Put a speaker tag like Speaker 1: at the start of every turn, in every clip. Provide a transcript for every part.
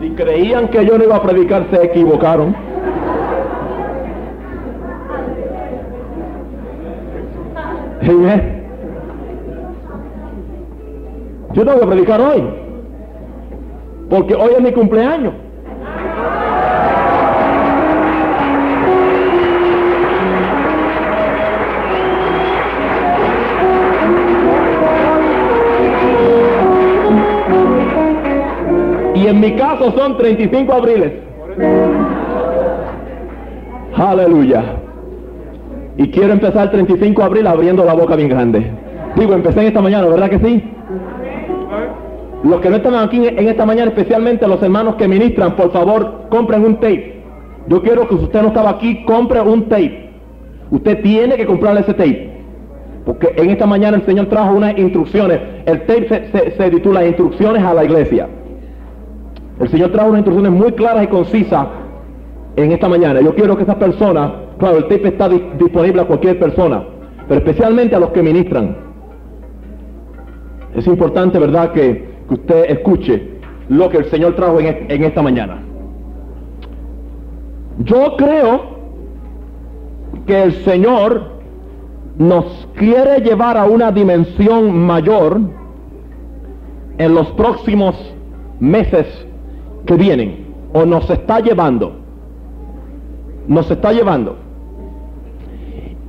Speaker 1: Si creían que yo no iba a predicar, se equivocaron. Amen. Yo tengo que predicar hoy. Porque hoy es mi cumpleaños. Mi caso son 35 abriles. Aleluya. Y quiero empezar el 35 de abril abriendo la boca bien grande. Digo, empecé en esta mañana, ¿verdad que sí? Los que no están aquí en esta mañana, especialmente los hermanos que ministran, por favor, compren un tape. Yo quiero que si usted no estaba aquí, compre un tape. Usted tiene que comprarle ese tape. Porque en esta mañana el Señor trajo unas instrucciones. El tape se titula Instrucciones a la Iglesia. El Señor trajo unas instrucciones muy claras y concisas en esta mañana. Yo quiero que esas personas, claro, el tape está disponible a cualquier persona, pero especialmente a los que ministran. Es importante, ¿verdad?, que, usted escuche lo que el Señor trajo en, en esta mañana. Yo creo que el Señor nos quiere llevar a una dimensión mayor en los próximos meses que vienen, o nos está llevando, nos está llevando.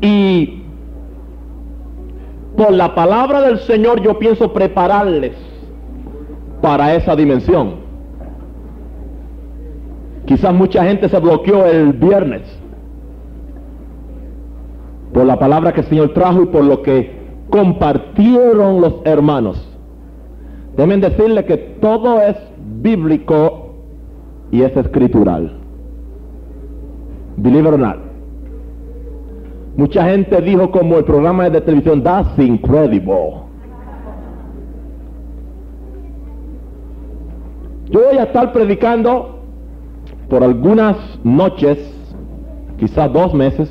Speaker 1: Y por la palabra del Señor yo pienso prepararles para esa dimensión. Quizás mucha gente se bloqueó el viernes por la palabra que el Señor trajo y por lo que compartieron los hermanos. Deben decirle que todo es bíblico y es escritural. Believe or not. Mucha gente dijo como el programa de televisión, that's incredible. Yo voy a estar predicando por algunas noches, quizás dos meses,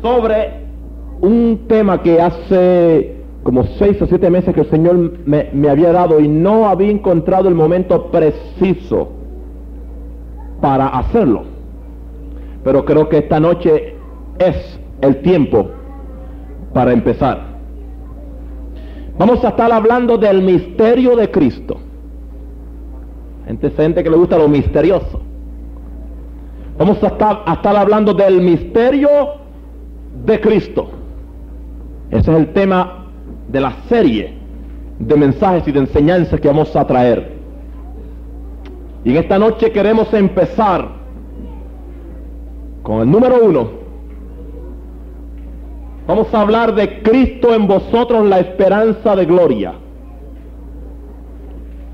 Speaker 1: sobre un tema que hace como seis o siete meses que el Señor me, había dado y no había encontrado el momento preciso para hacerlo. Pero creo que esta noche es el tiempo para empezar. Vamos a estar hablando del misterio de Cristo. Gente, gente que le gusta lo misterioso. Vamos a estar, a estar hablando del misterio de Cristo. Ese es el tema de la serie de mensajes y de enseñanzas que vamos a traer. Y en esta noche queremos empezar con el número uno. Vamos a hablar de Cristo en vosotros, la esperanza de gloria.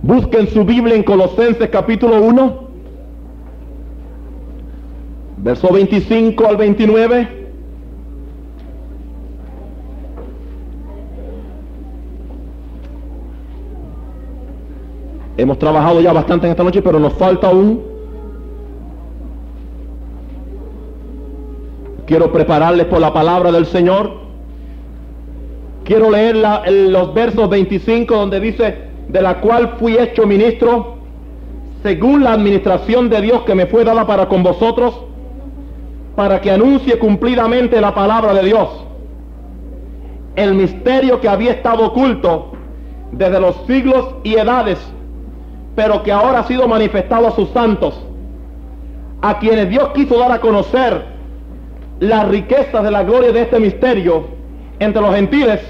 Speaker 1: Busquen su Biblia en Colosenses capítulo 1, verso 25 al 29. Hemos trabajado ya bastante en esta noche, pero nos falta aún. Quiero prepararles por la palabra del Señor. Quiero leer los versos 25 donde dice, de la cual fui hecho ministro, según la administración de Dios que me fue dada para con vosotros, para que anuncie cumplidamente la palabra de Dios. El misterio que había estado oculto desde los siglos y edades pero que ahora ha sido manifestado a sus santos, a quienes Dios quiso dar a conocer las riquezas de la gloria de este misterio entre los gentiles,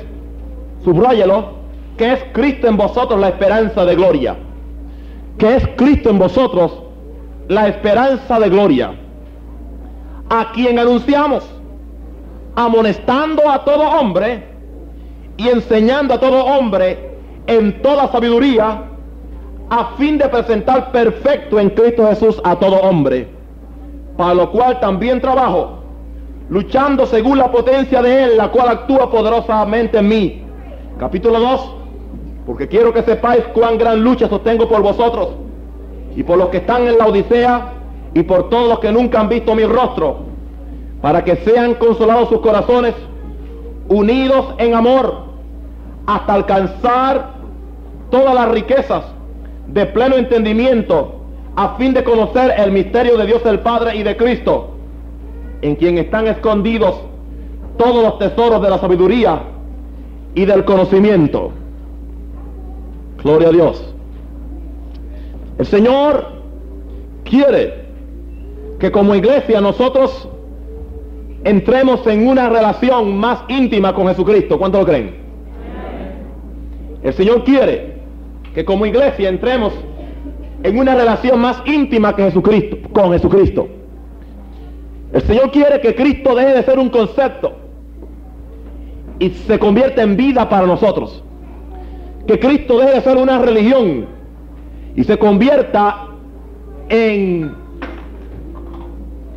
Speaker 1: subráyelo, que es Cristo en vosotros la esperanza de gloria, que es Cristo en vosotros la esperanza de gloria, a quien anunciamos, amonestando a todo hombre y enseñando a todo hombre en toda sabiduría, a fin de presentar perfecto en Cristo Jesús a todo hombre, para lo cual también trabajo, luchando según la potencia de Él, la cual actúa poderosamente en mí. Capítulo 2, porque quiero que sepáis cuán gran lucha sostengo por vosotros y por los que están en la Odisea y por todos los que nunca han visto mi rostro, para que sean consolados sus corazones, unidos en amor, hasta alcanzar todas las riquezas de pleno entendimiento, a fin de conocer el misterio de Dios el Padre y de Cristo, en quien están escondidos todos los tesoros de la sabiduría y del conocimiento. Gloria a Dios. El Señor quiere que como iglesia nosotros entremos en una relación más íntima con Jesucristo. ¿Cuánto lo creen? El Señor quiere que como iglesia entremos en una relación más íntima que Jesucristo, con Jesucristo. El Señor quiere que Cristo deje de ser un concepto y se convierta en vida para nosotros. Que Cristo deje de ser una religión y se convierta en,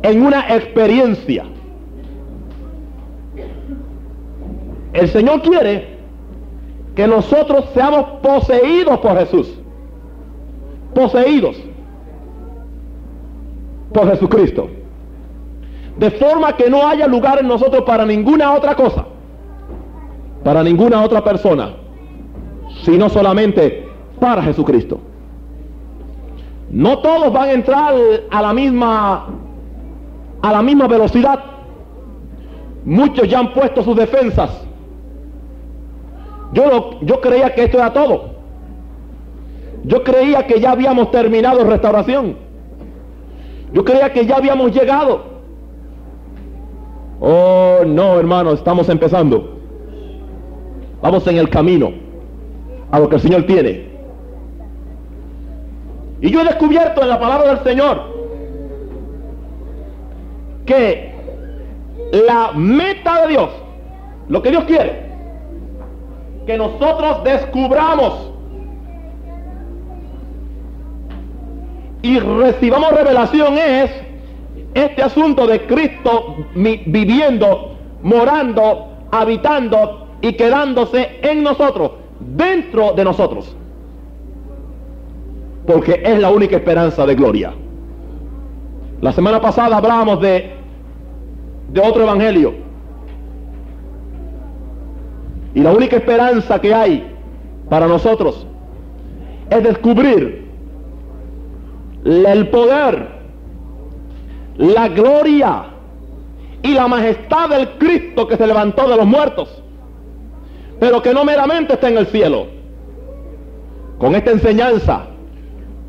Speaker 1: en una experiencia. El Señor quiere que nosotros seamos poseídos por Jesús. Poseídos por Jesucristo. De forma que no haya lugar en nosotros para ninguna otra cosa, para ninguna otra persona, sino solamente para Jesucristo. No todos van a entrar a la misma a la misma velocidad. Muchos ya han puesto sus defensas. Yo, yo creía que esto era todo. Yo creía que ya habíamos terminado restauración. Yo creía que ya habíamos llegado. Oh, no, hermano, estamos empezando. Vamos en el camino a lo que el Señor tiene. Y yo he descubierto en la palabra del Señor que la meta de Dios, lo que Dios quiere, que nosotros descubramos y recibamos revelación es este asunto de Cristo viviendo, morando, habitando y quedándose en nosotros, dentro de nosotros porque es la única esperanza de gloria. La semana pasada hablábamos de, de otro evangelio. Y la única esperanza que hay para nosotros es descubrir el poder, la gloria y la majestad del Cristo que se levantó de los muertos, pero que no meramente está en el cielo. Con esta enseñanza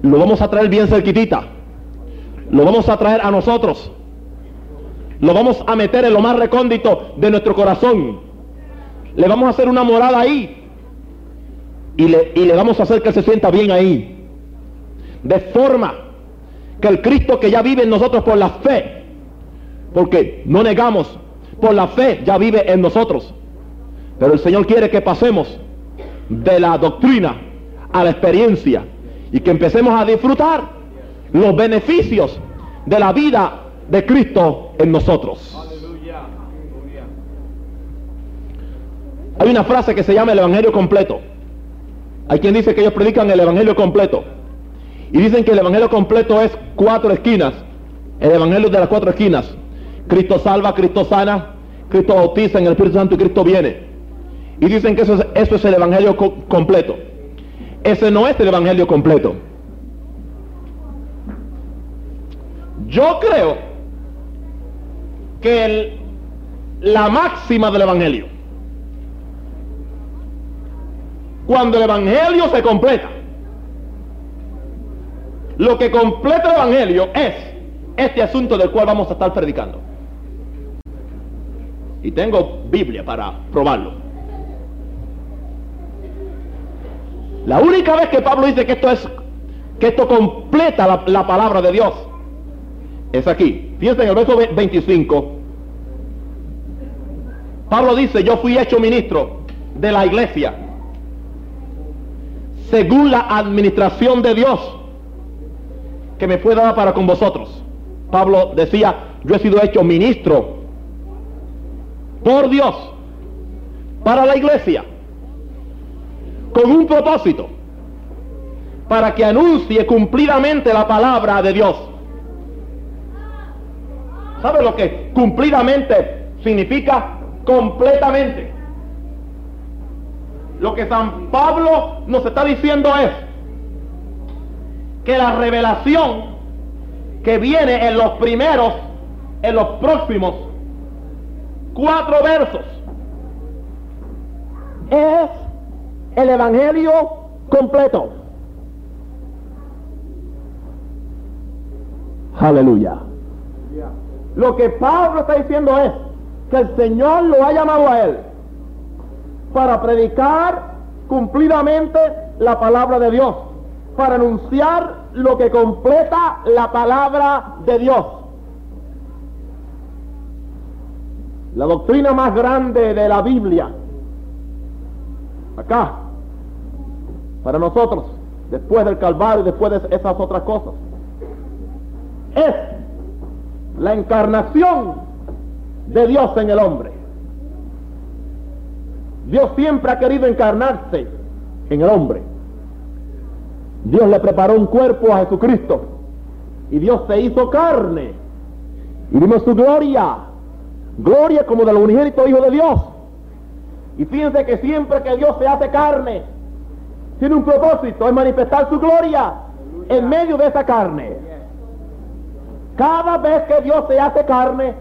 Speaker 1: lo vamos a traer bien cerquitita. Lo vamos a traer a nosotros. Lo vamos a meter en lo más recóndito de nuestro corazón. Le vamos a hacer una morada ahí. Y le, y le vamos a hacer que se sienta bien ahí. De forma que el Cristo que ya vive en nosotros por la fe, porque no negamos, por la fe ya vive en nosotros. Pero el Señor quiere que pasemos de la doctrina a la experiencia y que empecemos a disfrutar los beneficios de la vida de Cristo en nosotros. Hay una frase que se llama el Evangelio completo. Hay quien dice que ellos predican el Evangelio completo. Y dicen que el Evangelio completo es cuatro esquinas. El Evangelio de las cuatro esquinas. Cristo salva, Cristo sana, Cristo bautiza en el Espíritu Santo y Cristo viene. Y dicen que eso es, eso es el Evangelio completo. Ese no es el Evangelio completo. Yo creo que la máxima del Evangelio, cuando el Evangelio se completa, lo que completa el Evangelio es este asunto del cual vamos a estar predicando. Y tengo Biblia para probarlo. La única vez que Pablo dice que esto es, que esto completa la, palabra de Dios, es aquí. Fíjense en el verso 25. Pablo dice, yo fui hecho ministro de la iglesia según la administración de Dios que me fue dada para con vosotros. Pablo decía, yo he sido hecho ministro por Dios para la iglesia con un propósito, para que anuncie cumplidamente la palabra de Dios. ¿Sabe lo que cumplidamente significa? Completamente. Lo que San Pablo nos está diciendo es que la revelación que viene en los primeros, en los próximos cuatro versos, es el Evangelio completo. Aleluya. Lo que Pablo está diciendo es que el Señor lo ha llamado a él para predicar cumplidamente la palabra de Dios, para anunciar lo que completa la palabra de Dios. La doctrina más grande de la Biblia, acá, para nosotros, después del Calvario, después de esas otras cosas, es la encarnación de Dios en el hombre. Dios siempre ha querido encarnarse en el hombre. Dios le preparó un cuerpo a Jesucristo y Dios se hizo carne y vimos su gloria, gloria como del unigénito Hijo de Dios. Y fíjense que siempre que Dios se hace carne, tiene un propósito, es manifestar su gloria en medio de esa carne. Cada vez que Dios se hace carne,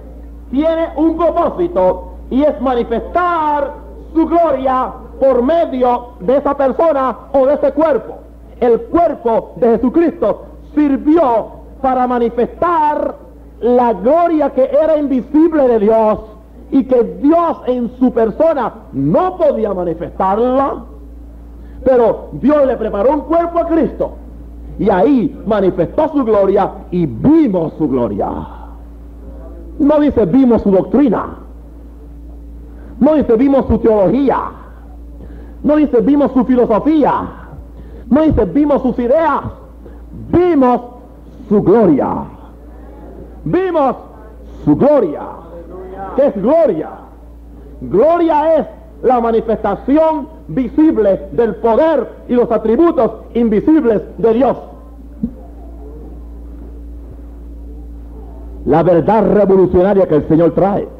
Speaker 1: tiene un propósito y es manifestar su gloria por medio de esa persona o de ese cuerpo. El cuerpo de Jesucristo sirvió para manifestar la gloria que era invisible de Dios y que Dios en su persona no podía manifestarla. Pero Dios le preparó un cuerpo a Cristo y ahí manifestó su gloria y vimos su gloria. No dice vimos su doctrina. No dice vimos su teología. No dice vimos su filosofía. No dice vimos sus ideas. Vimos su gloria. Vimos su gloria. ¿Qué es gloria? Gloria es la manifestación visible del poder y los atributos invisibles de Dios. La verdad revolucionaria que el Señor trae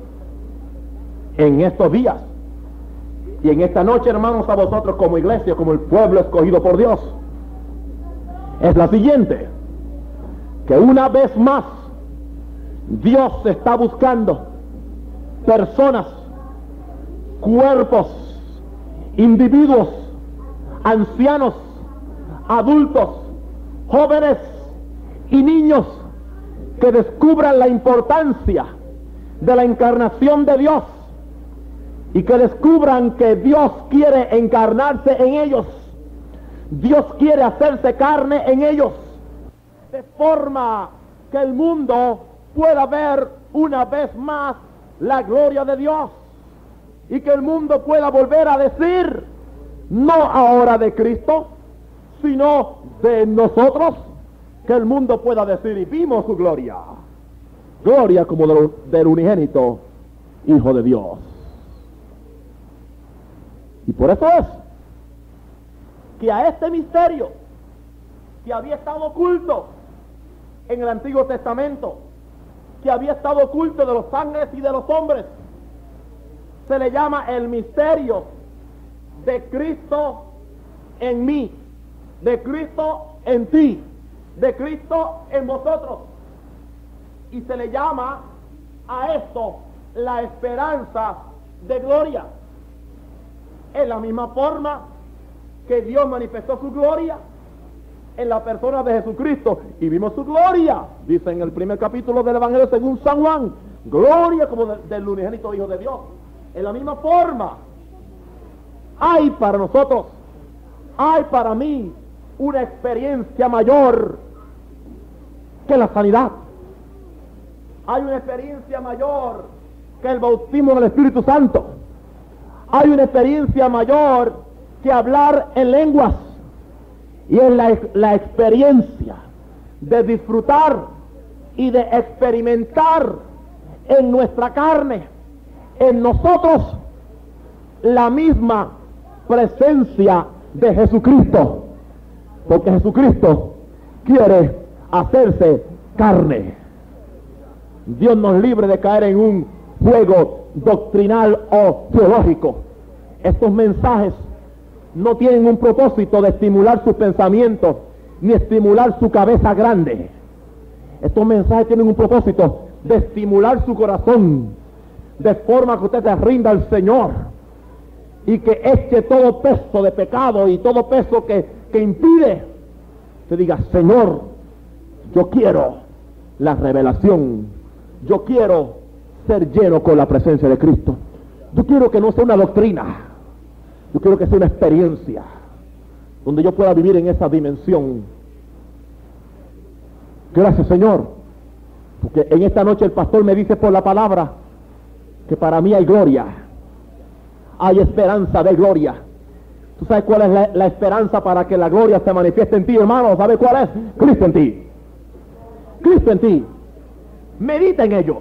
Speaker 1: en estos días. Y en esta noche, hermanos, a vosotros como iglesia, como el pueblo escogido por Dios, es la siguiente, que una vez más Dios está buscando personas, cuerpos, individuos, ancianos, adultos, jóvenes y niños que descubran la importancia de la encarnación de Dios y que descubran que Dios quiere encarnarse en ellos. Dios quiere hacerse carne en ellos, de forma que el mundo pueda ver una vez más la gloria de Dios y que el mundo pueda volver a decir, no ahora de Cristo, sino de nosotros, que el mundo pueda decir, y vimos su gloria, gloria como del, unigénito Hijo de Dios. Y por eso es que a este misterio que había estado oculto en el Antiguo Testamento, que había estado oculto de los ángeles y de los hombres, se le llama el misterio de Cristo en mí, de Cristo en ti, de Cristo en vosotros. Y se le llama a esto la esperanza de gloria. En la misma forma que Dios manifestó su gloria en la persona de Jesucristo y vimos su gloria, dice en el primer capítulo del Evangelio según San Juan, gloria como del unigénito Hijo de Dios. En la misma forma, hay para nosotros, hay para mí una experiencia mayor que la sanidad. Hay una experiencia mayor que el bautismo del Espíritu Santo. Hay una experiencia mayor que hablar en lenguas. Y es la, la experiencia de disfrutar y de experimentar en nuestra carne, en nosotros, la misma presencia de Jesucristo. Porque Jesucristo quiere hacerse carne. Dios nos libre de caer en un juego doctrinal o teológico. Estos mensajes no tienen un propósito de estimular sus pensamientos ni estimular su cabeza grande. Estos mensajes tienen un propósito de estimular su corazón de forma que usted se rinda al Señor y que eche todo peso de pecado y todo peso que, que impide. Te diga, Señor, yo quiero la revelación. Yo quiero ser lleno con la presencia de Cristo. Yo quiero que no sea una doctrina. Yo quiero que sea una experiencia donde yo pueda vivir en esa dimensión. Gracias Señor, porque en esta noche el pastor me dice por la palabra que para mí hay gloria, hay esperanza de gloria. ¿Tú sabes cuál es la, esperanza para que la gloria se manifieste en ti, hermano? ¿Sabes cuál es? Cristo en ti. Cristo en ti. Medita en ello.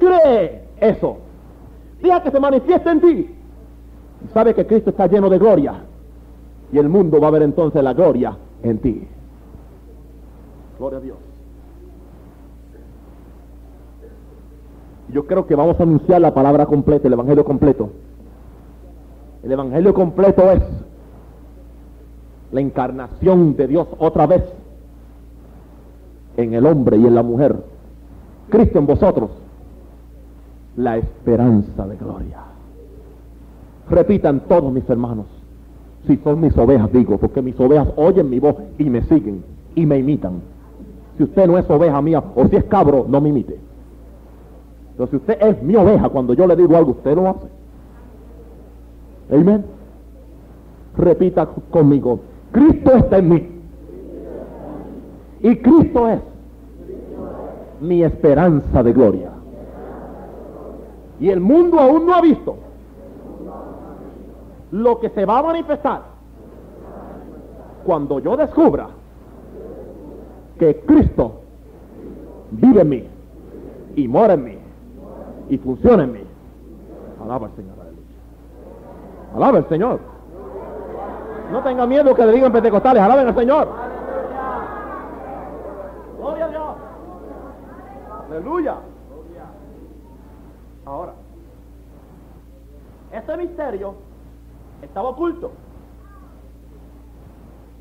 Speaker 1: Cree eso. Deja que se manifieste en ti. Sabe que Cristo está lleno de gloria. Y el mundo va a ver entonces la gloria en ti. Gloria a Dios. Yo creo que vamos a anunciar la palabra completa, el Evangelio completo. El Evangelio completo es la encarnación de Dios otra vez en el hombre y en la mujer. Cristo en vosotros, la esperanza de gloria. Repitan todos mis hermanos, si son mis ovejas, digo, porque mis ovejas oyen mi voz y me siguen y me imitan. Si usted no es oveja mía o si es cabro, no me imite. Pero si usted es mi oveja, cuando yo le digo algo, usted lo hace. Amén. Repita conmigo, Cristo está en mí. Y Cristo es mi esperanza de gloria. Y el mundo aún no ha visto lo que se va a manifestar cuando yo descubra que Cristo vive en mí y mora en mí y funciona en mí. Alaba al Señor. Alaba al Señor. No tenga miedo que le digan pentecostales, alaben al Señor. Gloria a Dios. Aleluya. Ahora, este misterio estaba oculto.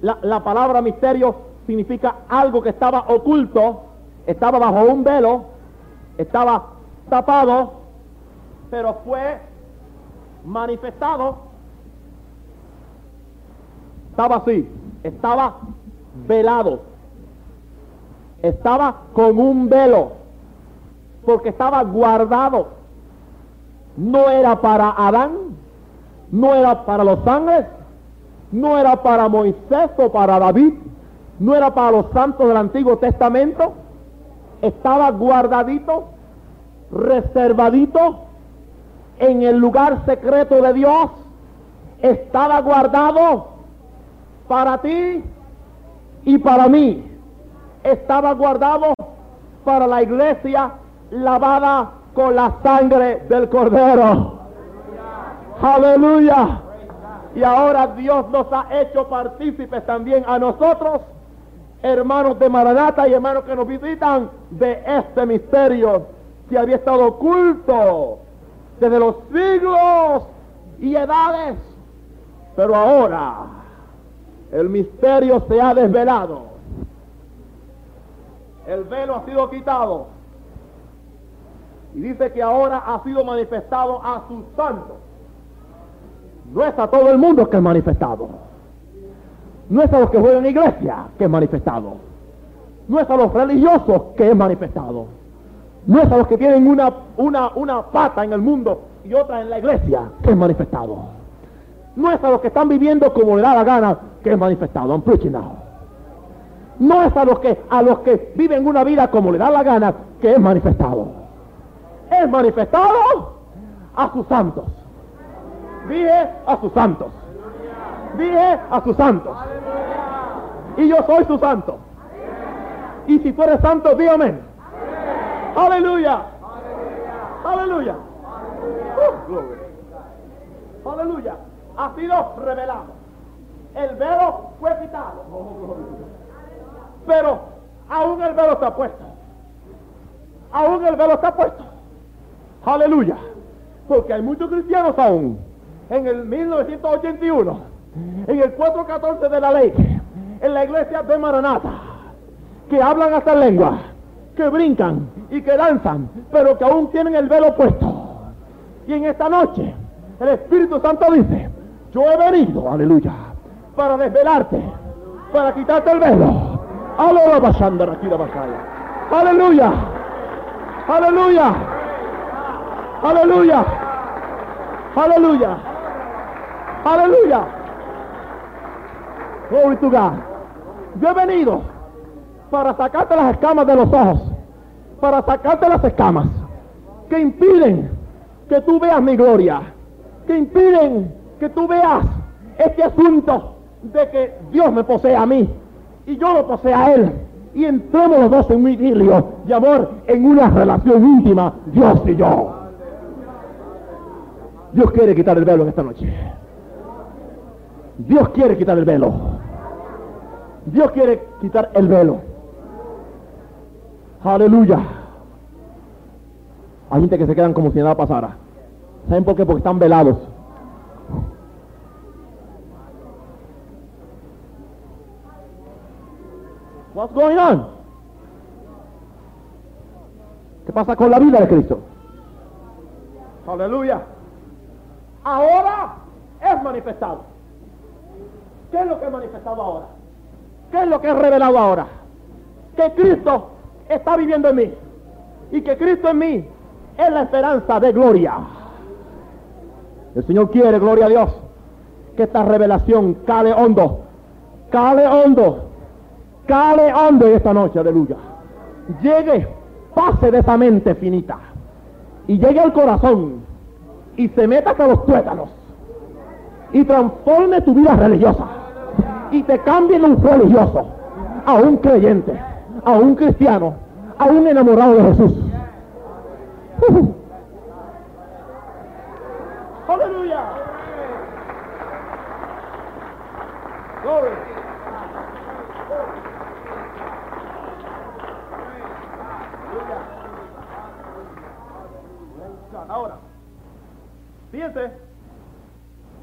Speaker 1: La, la, palabra misterio significa algo que estaba oculto, estaba bajo un velo, estaba tapado, pero fue manifestado. Estaba así, estaba velado, estaba con un velo, porque estaba guardado. No era para Adán, no era para los ángeles, no era para Moisés o para David, no era para los santos del Antiguo Testamento, estaba guardadito, reservadito en el lugar secreto de Dios, estaba guardado para ti y para mí, estaba guardado para la iglesia lavada con la sangre del cordero. Aleluya. Y ahora Dios nos ha hecho partícipes también a nosotros, hermanos de Maranata y hermanos que nos visitan, de este misterio que había estado oculto desde los siglos y edades. Pero ahora el misterio se ha desvelado. El velo ha sido quitado. Y dice que ahora ha sido manifestado a sus santos. No es a todo el mundo que es manifestado. No es a los que juegan iglesia que es manifestado. No es a los religiosos que es manifestado. No es a los que tienen una, una, una pata en el mundo y otra en la iglesia que es manifestado. No es a los que están viviendo como le da la gana que es manifestado. I'm preaching. No es a los que a los que viven una vida como le da la gana que es manifestado. Es manifestado a sus santos. Dije a sus santos. Dije a sus santos. Y yo soy su santo. Y si tú eres santo, dígame. Aleluya. Aleluya. Uh, Aleluya. Ha sido revelado. El velo fue quitado. Pero aún el velo está puesto. Aún el velo está puesto. Aleluya. Porque hay muchos cristianos aún en el 1981, en el 414 de la ley, en la iglesia de Maranata, que hablan hasta lengua, que brincan y que danzan, pero que aún tienen el velo puesto. Y en esta noche, el Espíritu Santo dice, yo he venido, aleluya, para desvelarte, para quitarte el velo. Aleluya. Aleluya. Aleluya. Aleluya. Aleluya. Glory to God. Yo he venido para sacarte las escamas de los ojos. Para sacarte las escamas que impiden que tú veas mi gloria. Que impiden que tú veas este asunto de que Dios me posee a mí y yo lo posee a Él. Y entremos los dos en un idilio de amor, en una relación íntima, Dios y yo. Dios quiere quitar el velo en esta noche. Dios quiere quitar el velo. Dios quiere quitar el velo. Aleluya. Hay gente que se quedan como si nada pasara. ¿Saben por qué? Porque están velados. What's going on? ¿Qué pasa con la vida de Cristo? Aleluya. Ahora es manifestado. ¿Qué es lo que es manifestado ahora? ¿Qué es lo que es revelado ahora? Que Cristo está viviendo en mí. Y que Cristo en mí es la esperanza de gloria. El Señor quiere, gloria a Dios, que esta revelación cale hondo. Cale hondo cale hondo esta noche, aleluya. Llegue, pase de esa mente finita y llegue al corazón y se meta hasta los tuétanos y transforme tu vida religiosa y te cambie en un religioso a un creyente, a un cristiano, a un enamorado de Jesús. Ahora, fíjense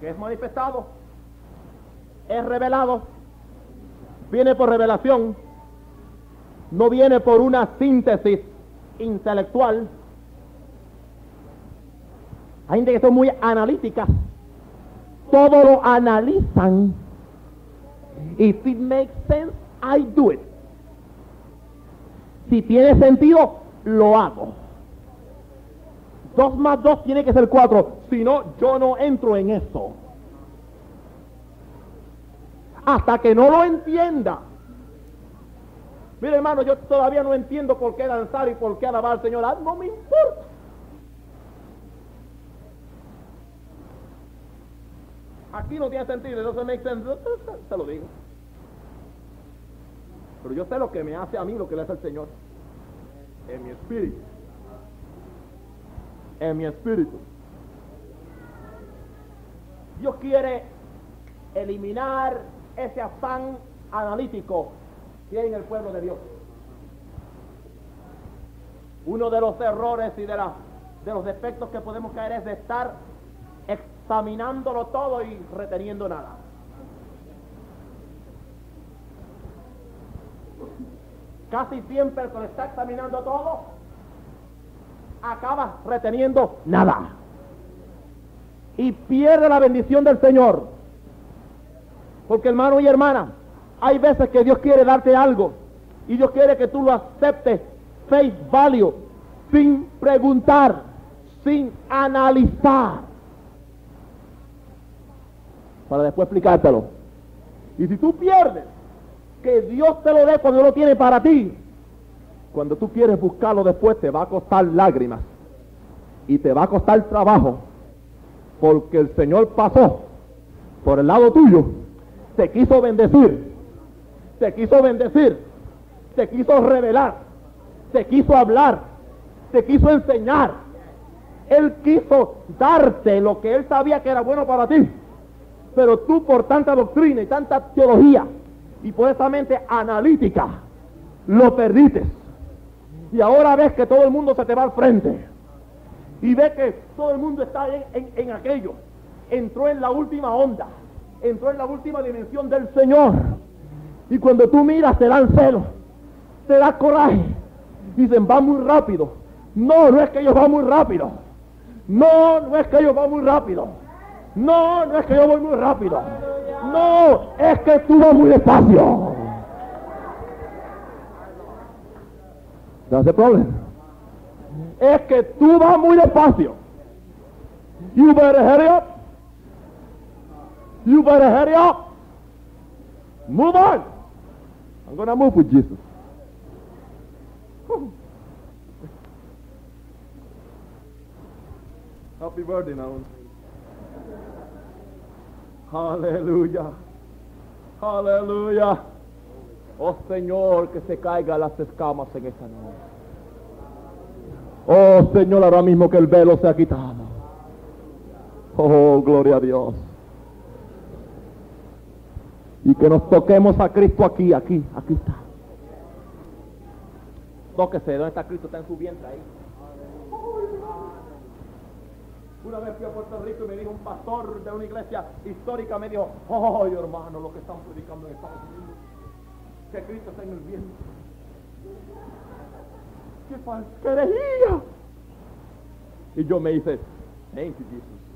Speaker 1: que es manifestado, es revelado, viene por revelación, no viene por una síntesis intelectual. Hay gente que son muy analíticas, todo lo analizan. If it makes sense, I do it. Si tiene sentido, lo hago. Dos más dos tiene que ser cuatro. Si no, yo no entro en eso. Hasta que no lo entienda. Mire, hermano, yo todavía no entiendo por qué danzar y por qué alabar al Señor. Ah, no me importa. Aquí no tiene sentido, no se me. Se lo digo. Pero yo sé lo que me hace a mí, lo que le hace el Señor. En mi espíritu en mi espíritu. Dios quiere eliminar ese afán analítico que hay en el pueblo de Dios. Uno de los errores y de, de los defectos que podemos caer es de estar examinándolo todo y reteniendo nada. Casi siempre que está examinando todo acaba reteniendo nada. Y pierde la bendición del Señor. Porque hermano y hermana, hay veces que Dios quiere darte algo y Dios quiere que tú lo aceptes face value, sin preguntar, sin analizar, para después explicártelo. Y si tú pierdes, que Dios te lo dé cuando lo tiene para ti, cuando tú quieres buscarlo después te va a costar lágrimas y te va a costar trabajo porque el Señor pasó por el lado tuyo, te quiso bendecir, te quiso bendecir, te quiso revelar, te quiso hablar, te quiso enseñar. Él quiso darte lo que él sabía que era bueno para ti. Pero tú por tanta doctrina y tanta teología y por esa mente analítica lo perdiste. Y ahora ves que todo el mundo se te va al frente. Y ves que todo el mundo está en, aquello. entró en la última onda, entró en la última dimensión del Señor. Y cuando tú miras te dan celo, te da coraje. Dicen, va muy rápido. No, no es que ellos van muy rápido. No, no es que ellos van muy rápido. No, no es que yo voy muy rápido. No, es que tú vas muy despacio. That's the problem. Es que tú vas muy despacio. You better hurry up. You better hurry up. Move on. I'm gonna move with Jesus. Happy birthday now. Aleluya. Aleluya. Oh Señor, que se caigan las escamas en esta noche. Oh Señor, ahora mismo que el velo se ha quitado. Oh, gloria a Dios. Y que nos toquemos a Cristo aquí, aquí, aquí está. Tóquese, ¿dónde está Cristo? Está en su vientre ahí. Una vez fui a Puerto Rico y me dijo un pastor de una iglesia histórica, me dijo, oh hermano, lo que están predicando en Estados Unidos, que Cristo está en el vientre. ¡Qué falsquería! Y yo me hice, thank you Jesus.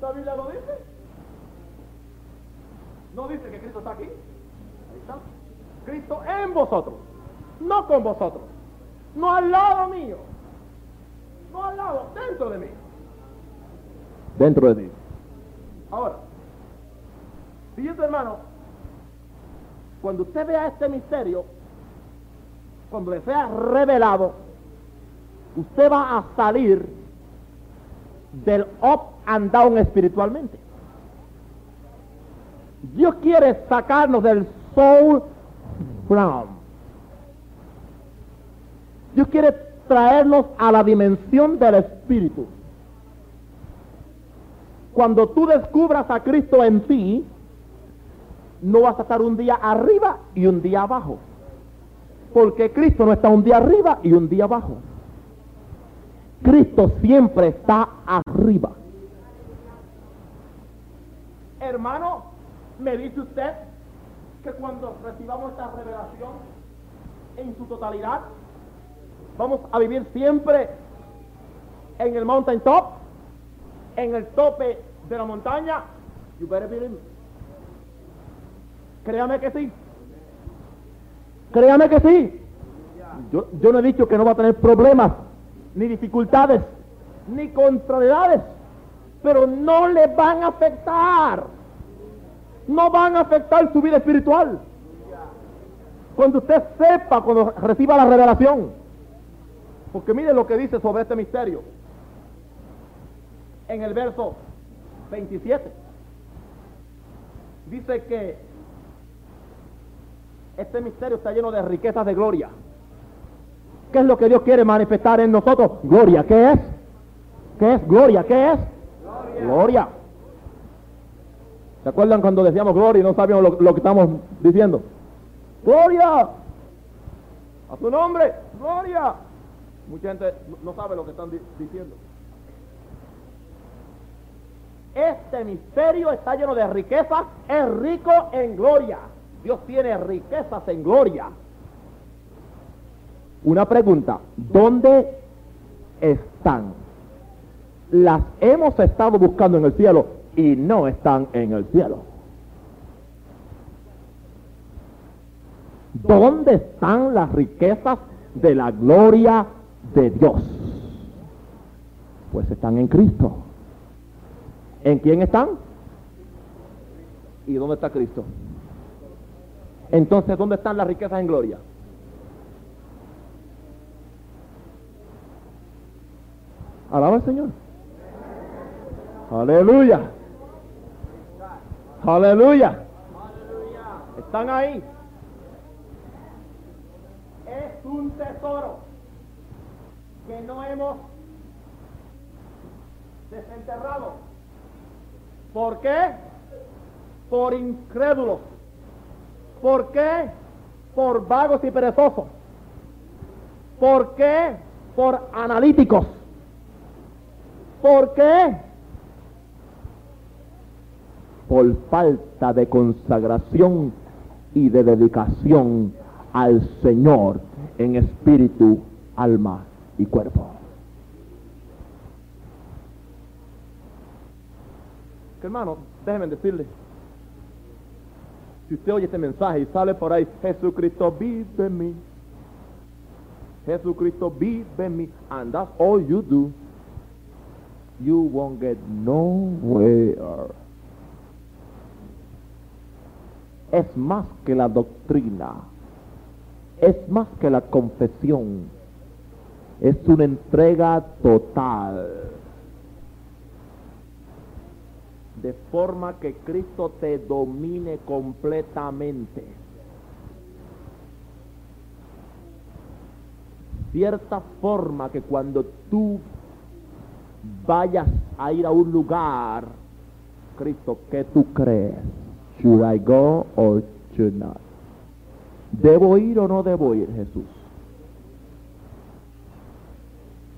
Speaker 1: ¿La Biblia lo dice? ¿No dice que Cristo está aquí? Ahí está. Cristo en vosotros, no con vosotros, no al lado mío, no al lado, dentro de mí. Dentro de mí. Ahora, fíjate hermano, cuando usted vea este misterio, cuando le sea revelado, usted va a salir del up and down espiritualmente. Dios quiere sacarnos del soul from. Dios quiere traernos a la dimensión del espíritu. Cuando tú descubras a Cristo en ti, no vas a estar un día arriba y un día abajo. Porque Cristo no está un día arriba y un día abajo. Cristo siempre está arriba. Hermano, me dice usted que cuando recibamos esta revelación en su totalidad, vamos a vivir siempre en el mountain top, en el tope de la montaña. You better believe me. Créame que sí. Créame que sí. Yo, yo no he dicho que no va a tener problemas, ni dificultades, ni contrariedades, pero no le van a afectar no van a afectar su vida espiritual. Cuando usted sepa, cuando reciba la revelación. Porque mire lo que dice sobre este misterio. En el verso 27. Dice que este misterio está lleno de riquezas de gloria. ¿Qué es lo que Dios quiere manifestar en nosotros? Gloria. ¿Qué es? ¿Qué es? Gloria. ¿Qué es? Gloria. ¿Se acuerdan cuando decíamos gloria y no sabíamos lo, que estamos diciendo? ¡Gloria! A su nombre, gloria. Mucha gente no sabe lo que están diciendo. Este misterio está lleno de riquezas, es rico en gloria. Dios tiene riquezas en gloria. Una pregunta, ¿dónde están? Las hemos estado buscando en el cielo y no están en el cielo. ¿Dónde están las riquezas de la gloria de Dios? Pues están en Cristo. ¿En quién están? ¿Y dónde está Cristo? Entonces, ¿dónde están las riquezas en gloria? Alaba al Señor. Aleluya. Aleluya. Están ahí. Es un tesoro que no hemos desenterrado. ¿Por qué? Por incrédulos. ¿Por qué? Por vagos y perezosos. ¿Por qué? Por analíticos. ¿Por qué? Por falta de consagración y de dedicación al Señor en espíritu, alma y cuerpo. Hermano, déjenme decirle, si usted oye este mensaje y sale por ahí, Jesucristo vive en mí, Jesucristo vive en mí, and that's all you do, you won't get nowhere. Es más que la doctrina, es más que la confesión, es una entrega total. De forma que Cristo te domine completamente. Cierta forma que cuando tú vayas a ir a un lugar, Cristo, ¿qué tú crees? Should I go or should not? ¿Debo ir o no debo ir, Jesús?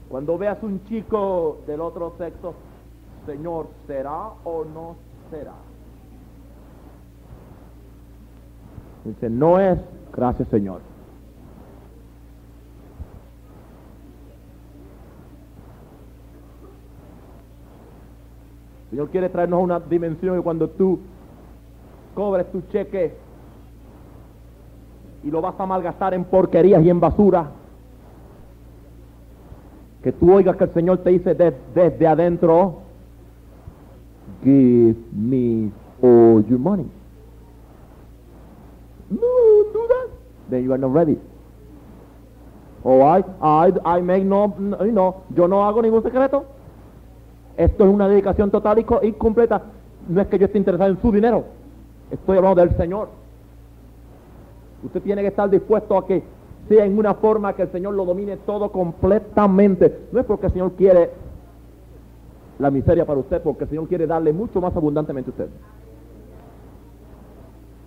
Speaker 1: Cuando veas un chico del otro sexo, Señor, ¿será o no será? Dice, no es, gracias Señor. Señor quiere traernos una dimensión que cuando tú cobres tu cheque y lo vas a malgastar en porquerías y en basura, que tú oigas que el Señor te dice desde adentro, give me all your money. No, do that. Then you are not ready. Oh, I, I, I make no, you know, yo no hago ningún secreto. Esto es una dedicación total y, completa. No es que yo esté interesado en su dinero. Estoy hablando del Señor. Usted tiene que estar dispuesto a que sea en una forma que el Señor lo domine todo completamente. No es porque el Señor quiere la miseria para usted porque el Señor quiere darle mucho más abundantemente a usted.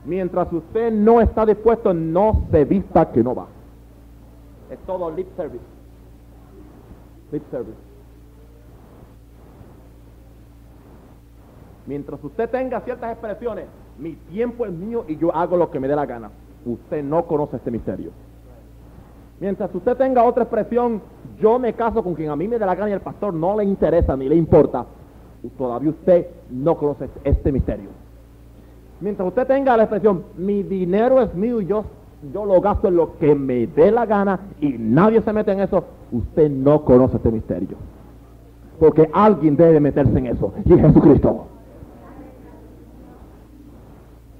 Speaker 1: Mientras usted no está dispuesto, no se vista que no va. Es todo lip service. Lip service. Mientras usted tenga ciertas expresiones, mi tiempo es mío y yo hago lo que me dé la gana. Usted no conoce este misterio. Mientras usted tenga otra expresión, yo me caso con quien a mí me dé la gana y el pastor no le interesa ni le importa, todavía usted no conoce este misterio. Mientras usted tenga la expresión, mi dinero es mío y yo, yo lo gasto en lo que me dé la gana y nadie se mete en eso, usted no conoce este misterio. Porque alguien debe meterse en eso y es Jesucristo.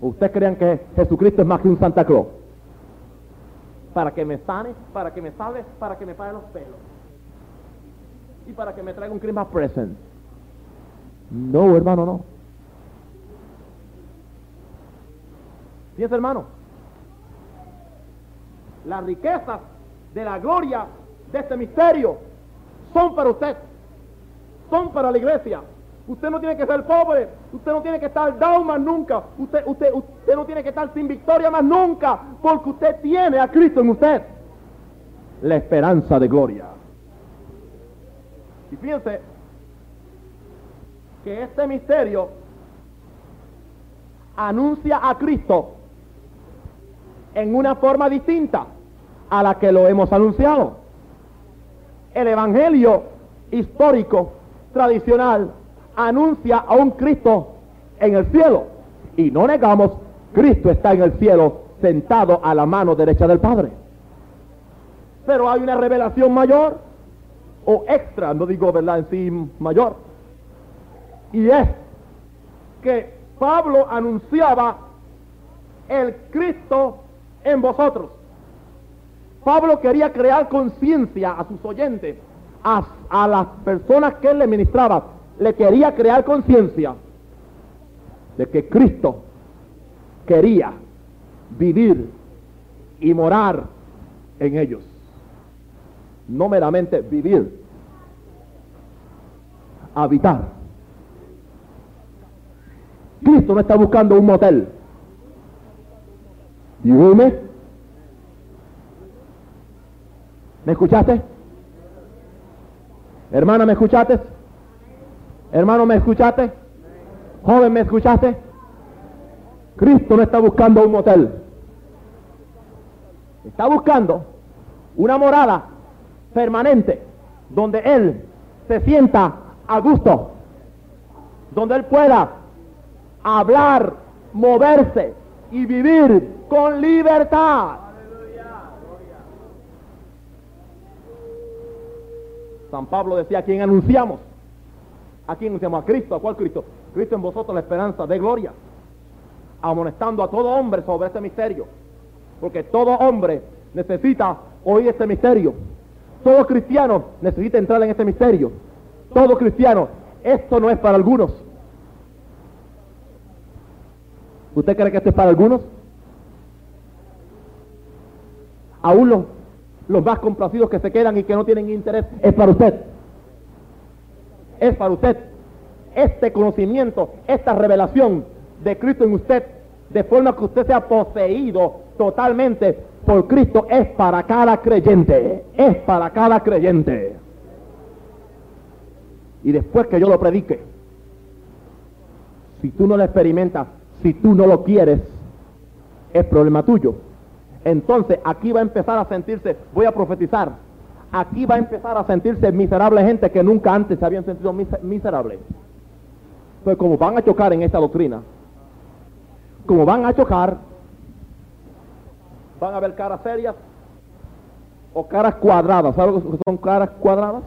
Speaker 1: ¿Ustedes crean que Jesucristo es más que un Santa Claus? Para que me sane, para que me salve, para que me pague los pelos y para que me traiga un Christmas present. No, hermano, no. Fíjense, hermano, las riquezas de la gloria de este misterio son para usted, son para la iglesia, Usted no tiene que ser pobre. Usted no tiene que estar down nunca. Usted, usted, usted no tiene que estar sin victoria más nunca. Porque usted tiene a Cristo en usted. La esperanza de gloria. Y fíjense que este misterio anuncia a Cristo en una forma distinta a la que lo hemos anunciado. El Evangelio histórico, tradicional, anuncia a un Cristo en el cielo. Y no negamos, Cristo está en el cielo sentado a la mano derecha del Padre. Pero hay una revelación mayor o extra, no digo verdad en sí mayor. Y es que Pablo anunciaba el Cristo en vosotros. Pablo quería crear conciencia a sus oyentes, a, a, las personas que él le ministraba, le quería crear conciencia de que Cristo quería vivir y morar en ellos. No meramente vivir, habitar. Cristo no está buscando un motel. ¿Y ¿Me escuchaste? Hermana, ¿me escuchaste? Hermano, ¿me escuchaste? Joven, ¿me escuchaste? Cristo no está buscando un motel. Está buscando una morada permanente donde Él se sienta a gusto, donde Él pueda hablar, moverse y vivir con libertad. San Pablo decía, ¿a quién anunciamos? ¿A quién anunciamos? A Cristo. ¿A cuál Cristo? Cristo en vosotros la esperanza de gloria. Amonestando a todo hombre sobre este misterio. Porque todo hombre necesita oír este misterio. Todo cristiano necesita entrar en este misterio. Todo cristiano. Esto no es para algunos. ¿Usted cree que esto es para algunos? Aún los, los más complacidos que se quedan y que no tienen interés, es para usted. Es para usted. Este conocimiento, esta revelación de Cristo en usted, de forma que usted sea poseído totalmente por Cristo, es para cada creyente. Es para cada creyente. Y después que yo lo predique, si tú no lo experimentas, si tú no lo quieres, es problema tuyo. Entonces aquí va a empezar a sentirse, voy a profetizar, aquí va a empezar a sentirse miserable gente que nunca antes se habían sentido miserables. Pues como van a chocar en esta doctrina, como van a chocar, van a ver caras serias o caras cuadradas. ¿Sabes lo que son caras cuadradas?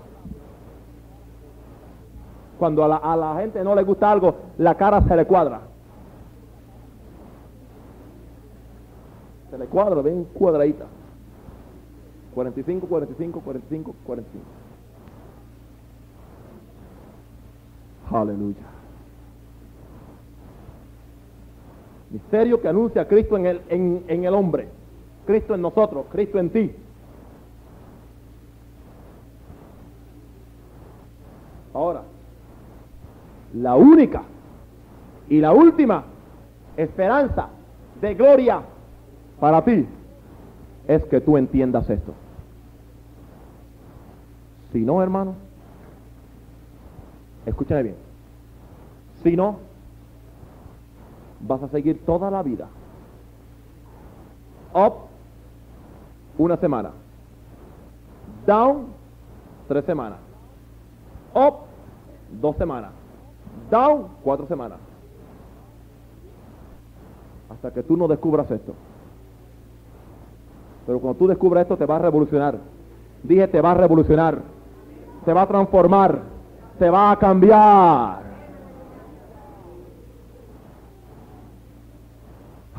Speaker 1: Cuando a la, a la gente no le gusta algo, la cara se le cuadra. Se le cuadra bien cuadradita. 45, 45, 45, 45. Aleluya. Misterio que anuncia Cristo en el, en, en el hombre. Cristo en nosotros, Cristo en ti. Ahora, la única y la última esperanza de gloria para ti es que tú entiendas esto. Si no, hermano, escúchame bien. Si no, vas a seguir toda la vida. Up, una semana. Down, tres semanas. Up, dos semanas. Down, cuatro semanas. Hasta que tú no descubras esto. Pero cuando tú descubres esto te va a revolucionar. Dije, te va a revolucionar. Se va a transformar. Se va a cambiar.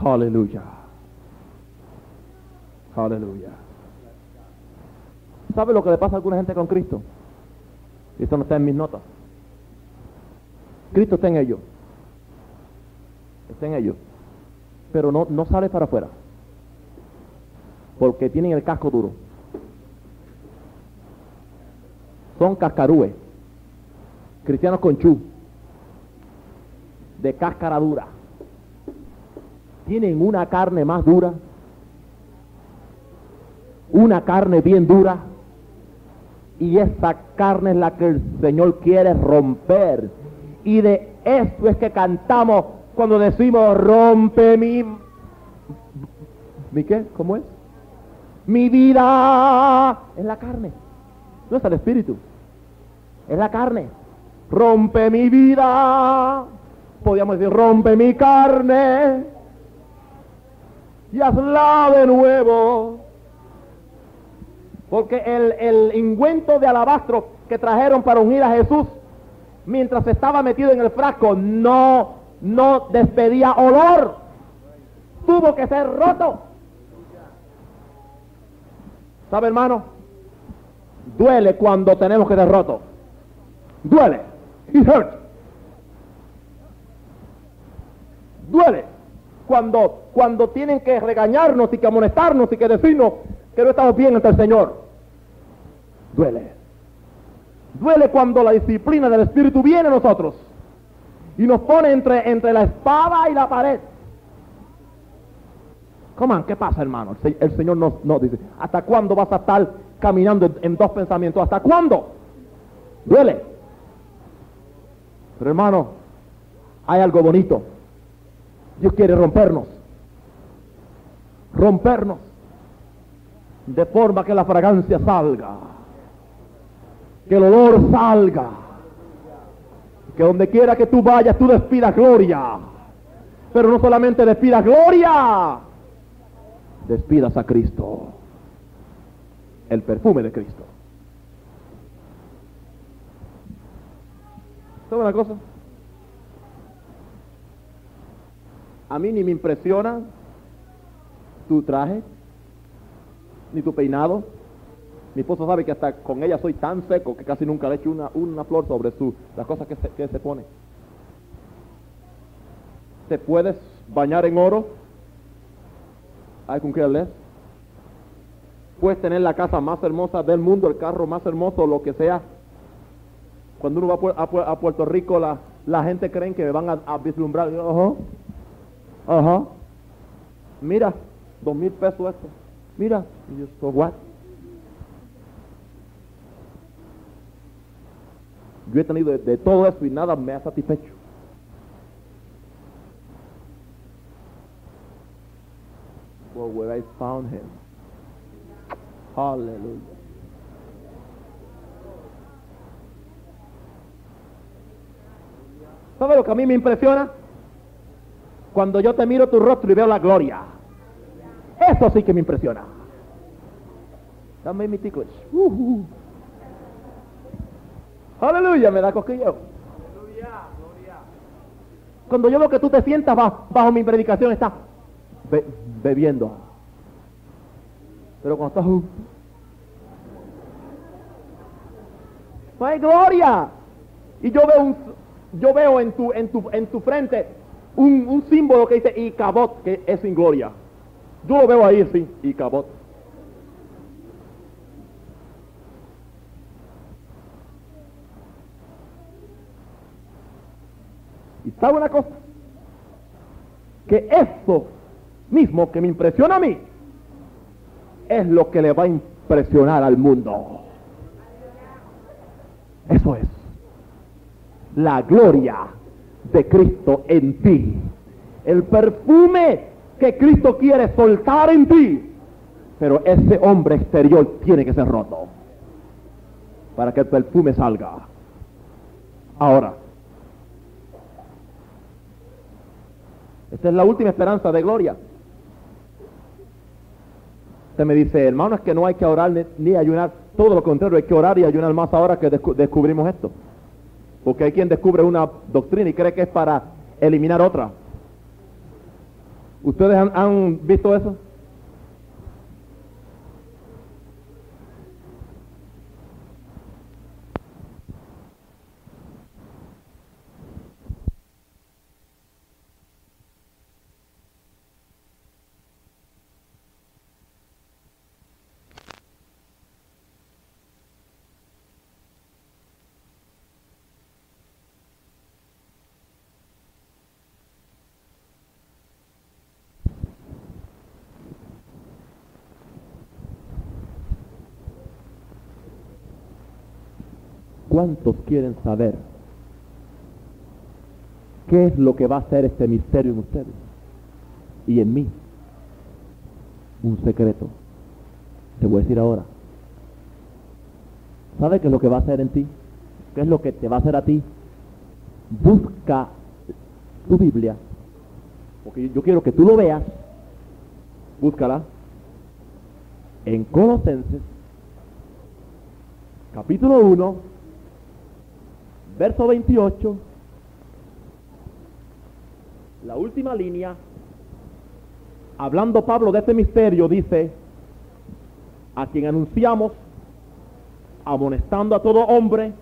Speaker 1: Aleluya. Aleluya. ¿Sabe lo que le pasa a alguna gente con Cristo? Esto no está en mis notas. Cristo está en ellos. Está en ellos. Pero no, no sale para afuera porque tienen el casco duro. Son cascarúes, cristianos con chu, de cáscara dura. Tienen una carne más dura, una carne bien dura, y esa carne es la que el Señor quiere romper. Y de esto es que cantamos cuando decimos rompe mi... ¿Mi qué? ¿Cómo es? Mi vida es la carne. No es el espíritu. Es la carne. Rompe mi vida. Podríamos decir, rompe mi carne. Y hazla de nuevo. Porque el, el ingüento de alabastro que trajeron para unir a Jesús mientras estaba metido en el frasco no, no despedía olor. Tuvo que ser roto. ¿Sabe, hermano? Duele cuando tenemos que derroto. Duele. It hurts. Duele cuando, cuando tienen que regañarnos y que amonestarnos y que decirnos que no estamos bien ante el Señor. Duele. Duele cuando la disciplina del Espíritu viene a nosotros y nos pone entre, entre la espada y la pared. ¿Cómo? ¿Qué pasa, hermano? El, Señor nos, nos, dice, ¿hasta cuándo vas a estar caminando en dos pensamientos. ¿Hasta cuándo? Duele. Pero hermano, hay algo bonito. Dios quiere rompernos. Rompernos. De forma que la fragancia salga. Que el olor salga. Que donde quiera que tú vayas, tú despidas gloria. Pero no solamente despidas gloria. Despidas a Cristo. El perfume de Cristo. ¿Sabe una cosa? A mí ni me impresiona tu traje, ni tu peinado. Mi esposa sabe que hasta con ella soy tan seco que casi nunca le echo una, una flor sobre su, las cosas que se, que se pone. ¿Te puedes bañar en oro? I can care less. Puedes tener la casa más hermosa del mundo, el carro más hermoso, lo que sea. Cuando uno va a, a Pu- a Puerto Rico, la, la gente cree que me van a, vislumbrar. Ajá. Mira, dos mil pesos esto. Mira. Y yo, so what? Yo he tenido de, todo eso y nada me ha satisfecho. For where I found him. Hallelujah. ¿Sabe lo que a mí me impresiona? Cuando yo te miro tu rostro y veo la gloria. Eso sí que me impresiona. That made me ticklish. Uh-huh. Aleluya, me da cosquillo. Cuando yo veo que tú te sientas bajo, bajo mi predicación, estás be- bebiendo. Pero cuando estás... uh, no hay gloria. Y yo veo un, yo veo en tu, en tu, en tu frente un, símbolo que dice Icabot, que es sin gloria. Yo lo veo ahí, sí, Icabot. Y sabe una cosa, que eso mismo que me impresiona a mí, es lo que le va a impresionar al mundo. Eso es la gloria de Cristo en ti. El perfume que Cristo quiere soltar en ti. Pero ese hombre exterior tiene que ser roto para que el perfume salga. Ahora, esta es la última esperanza de gloria. Usted me dice, hermano, es que no hay que orar ni, ni ayunar. Todo lo contrario, hay que orar y ayunar más ahora que descu- descubrimos esto. Porque hay quien descubre una doctrina y cree que es para eliminar otra. ¿Ustedes han, han visto eso? ¿Cuántos quieren saber qué es lo que va a hacer este misterio en ustedes y en mí? Un secreto. Te voy a decir ahora. ¿Sabes qué es lo que va a hacer en ti? ¿Qué es lo que te va a hacer a ti? Busca tu Biblia, porque yo quiero que tú lo veas. Búscala en Colosenses, capítulo 1, verso 28, la última línea, hablando Pablo de este misterio, dice, a quien anunciamos, amonestando a todo hombre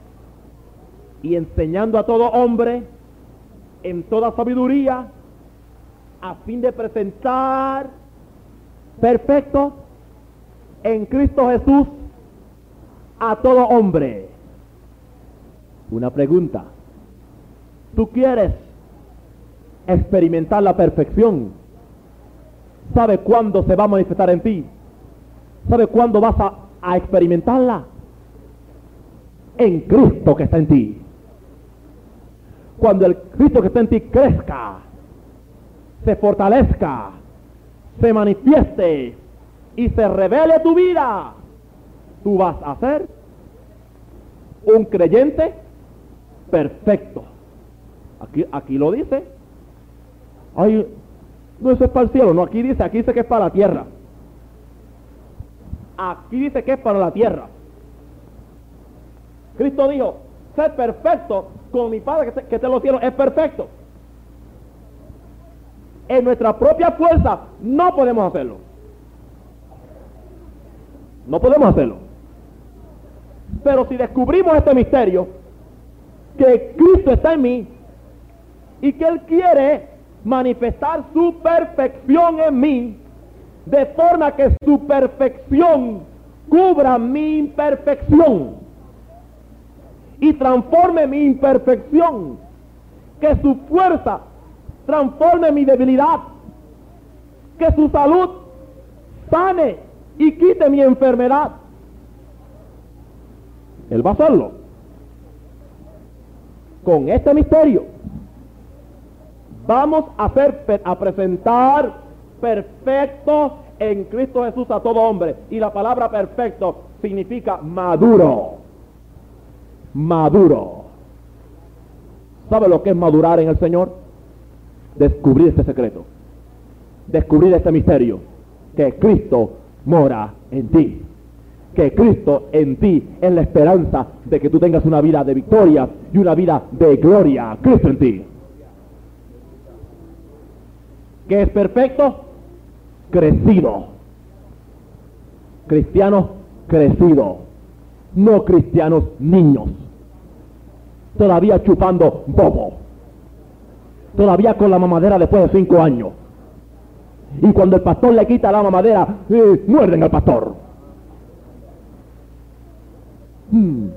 Speaker 1: y enseñando a todo hombre en toda sabiduría, a fin de presentar perfecto en Cristo Jesús a todo hombre. Una pregunta. ¿Tú quieres experimentar la perfección? ¿Sabe cuándo se va a manifestar en ti? ¿Sabe cuándo vas a experimentarla en Cristo que está en ti. Cuando el Cristo que está en ti crezca, se fortalezca, se manifieste y se revele tu vida, tú vas a ser un creyente perfecto. Aquí, aquí lo dice. Ay, no, eso es para el cielo. No, aquí dice, aquí dice que es para la tierra. Aquí dice que es para la tierra. Cristo dijo, ser perfecto con mi Padre que, que te lo cielos es perfecto. En nuestra propia fuerza no podemos hacerlo. No podemos hacerlo. Pero si descubrimos este misterio, que Cristo está en mí y que Él quiere manifestar su perfección en mí, de forma que su perfección cubra mi imperfección y transforme mi imperfección, que su fuerza transforme mi debilidad, que su salud sane y quite mi enfermedad. Él va a hacerlo. Con este misterio vamos a hacer a presentar perfecto en Cristo Jesús a todo hombre. Y la palabra perfecto significa maduro. Maduro. ¿Sabe lo que es madurar en el Señor? Descubrir este secreto. Descubrir este misterio. Que Cristo mora en ti. Que Cristo en ti es la esperanza de que tú tengas una vida de victoria y una vida de gloria. Cristo en ti. ¿Qué es perfecto? Crecido. Cristianos crecidos. No cristianos niños. Todavía chupando bobo. Todavía con la mamadera después de cinco años. Y cuando el pastor le quita la mamadera, eh, muerden al pastor. Hmm.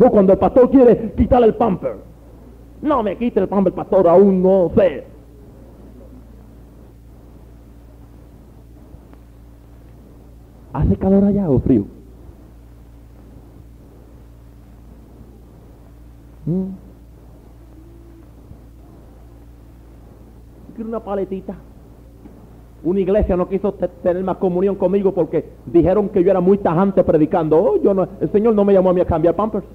Speaker 1: O cuando el pastor quiere quitarle el pamper. No me quite el pamper, pastor, aún no sé. ¿Hace calor allá o frío? ¿Mm? Quiero una paletita. Una iglesia no quiso tener más comunión conmigo porque dijeron que yo era muy tajante predicando. Oh, yo no, el Señor no me llamó a mí a cambiar pampers.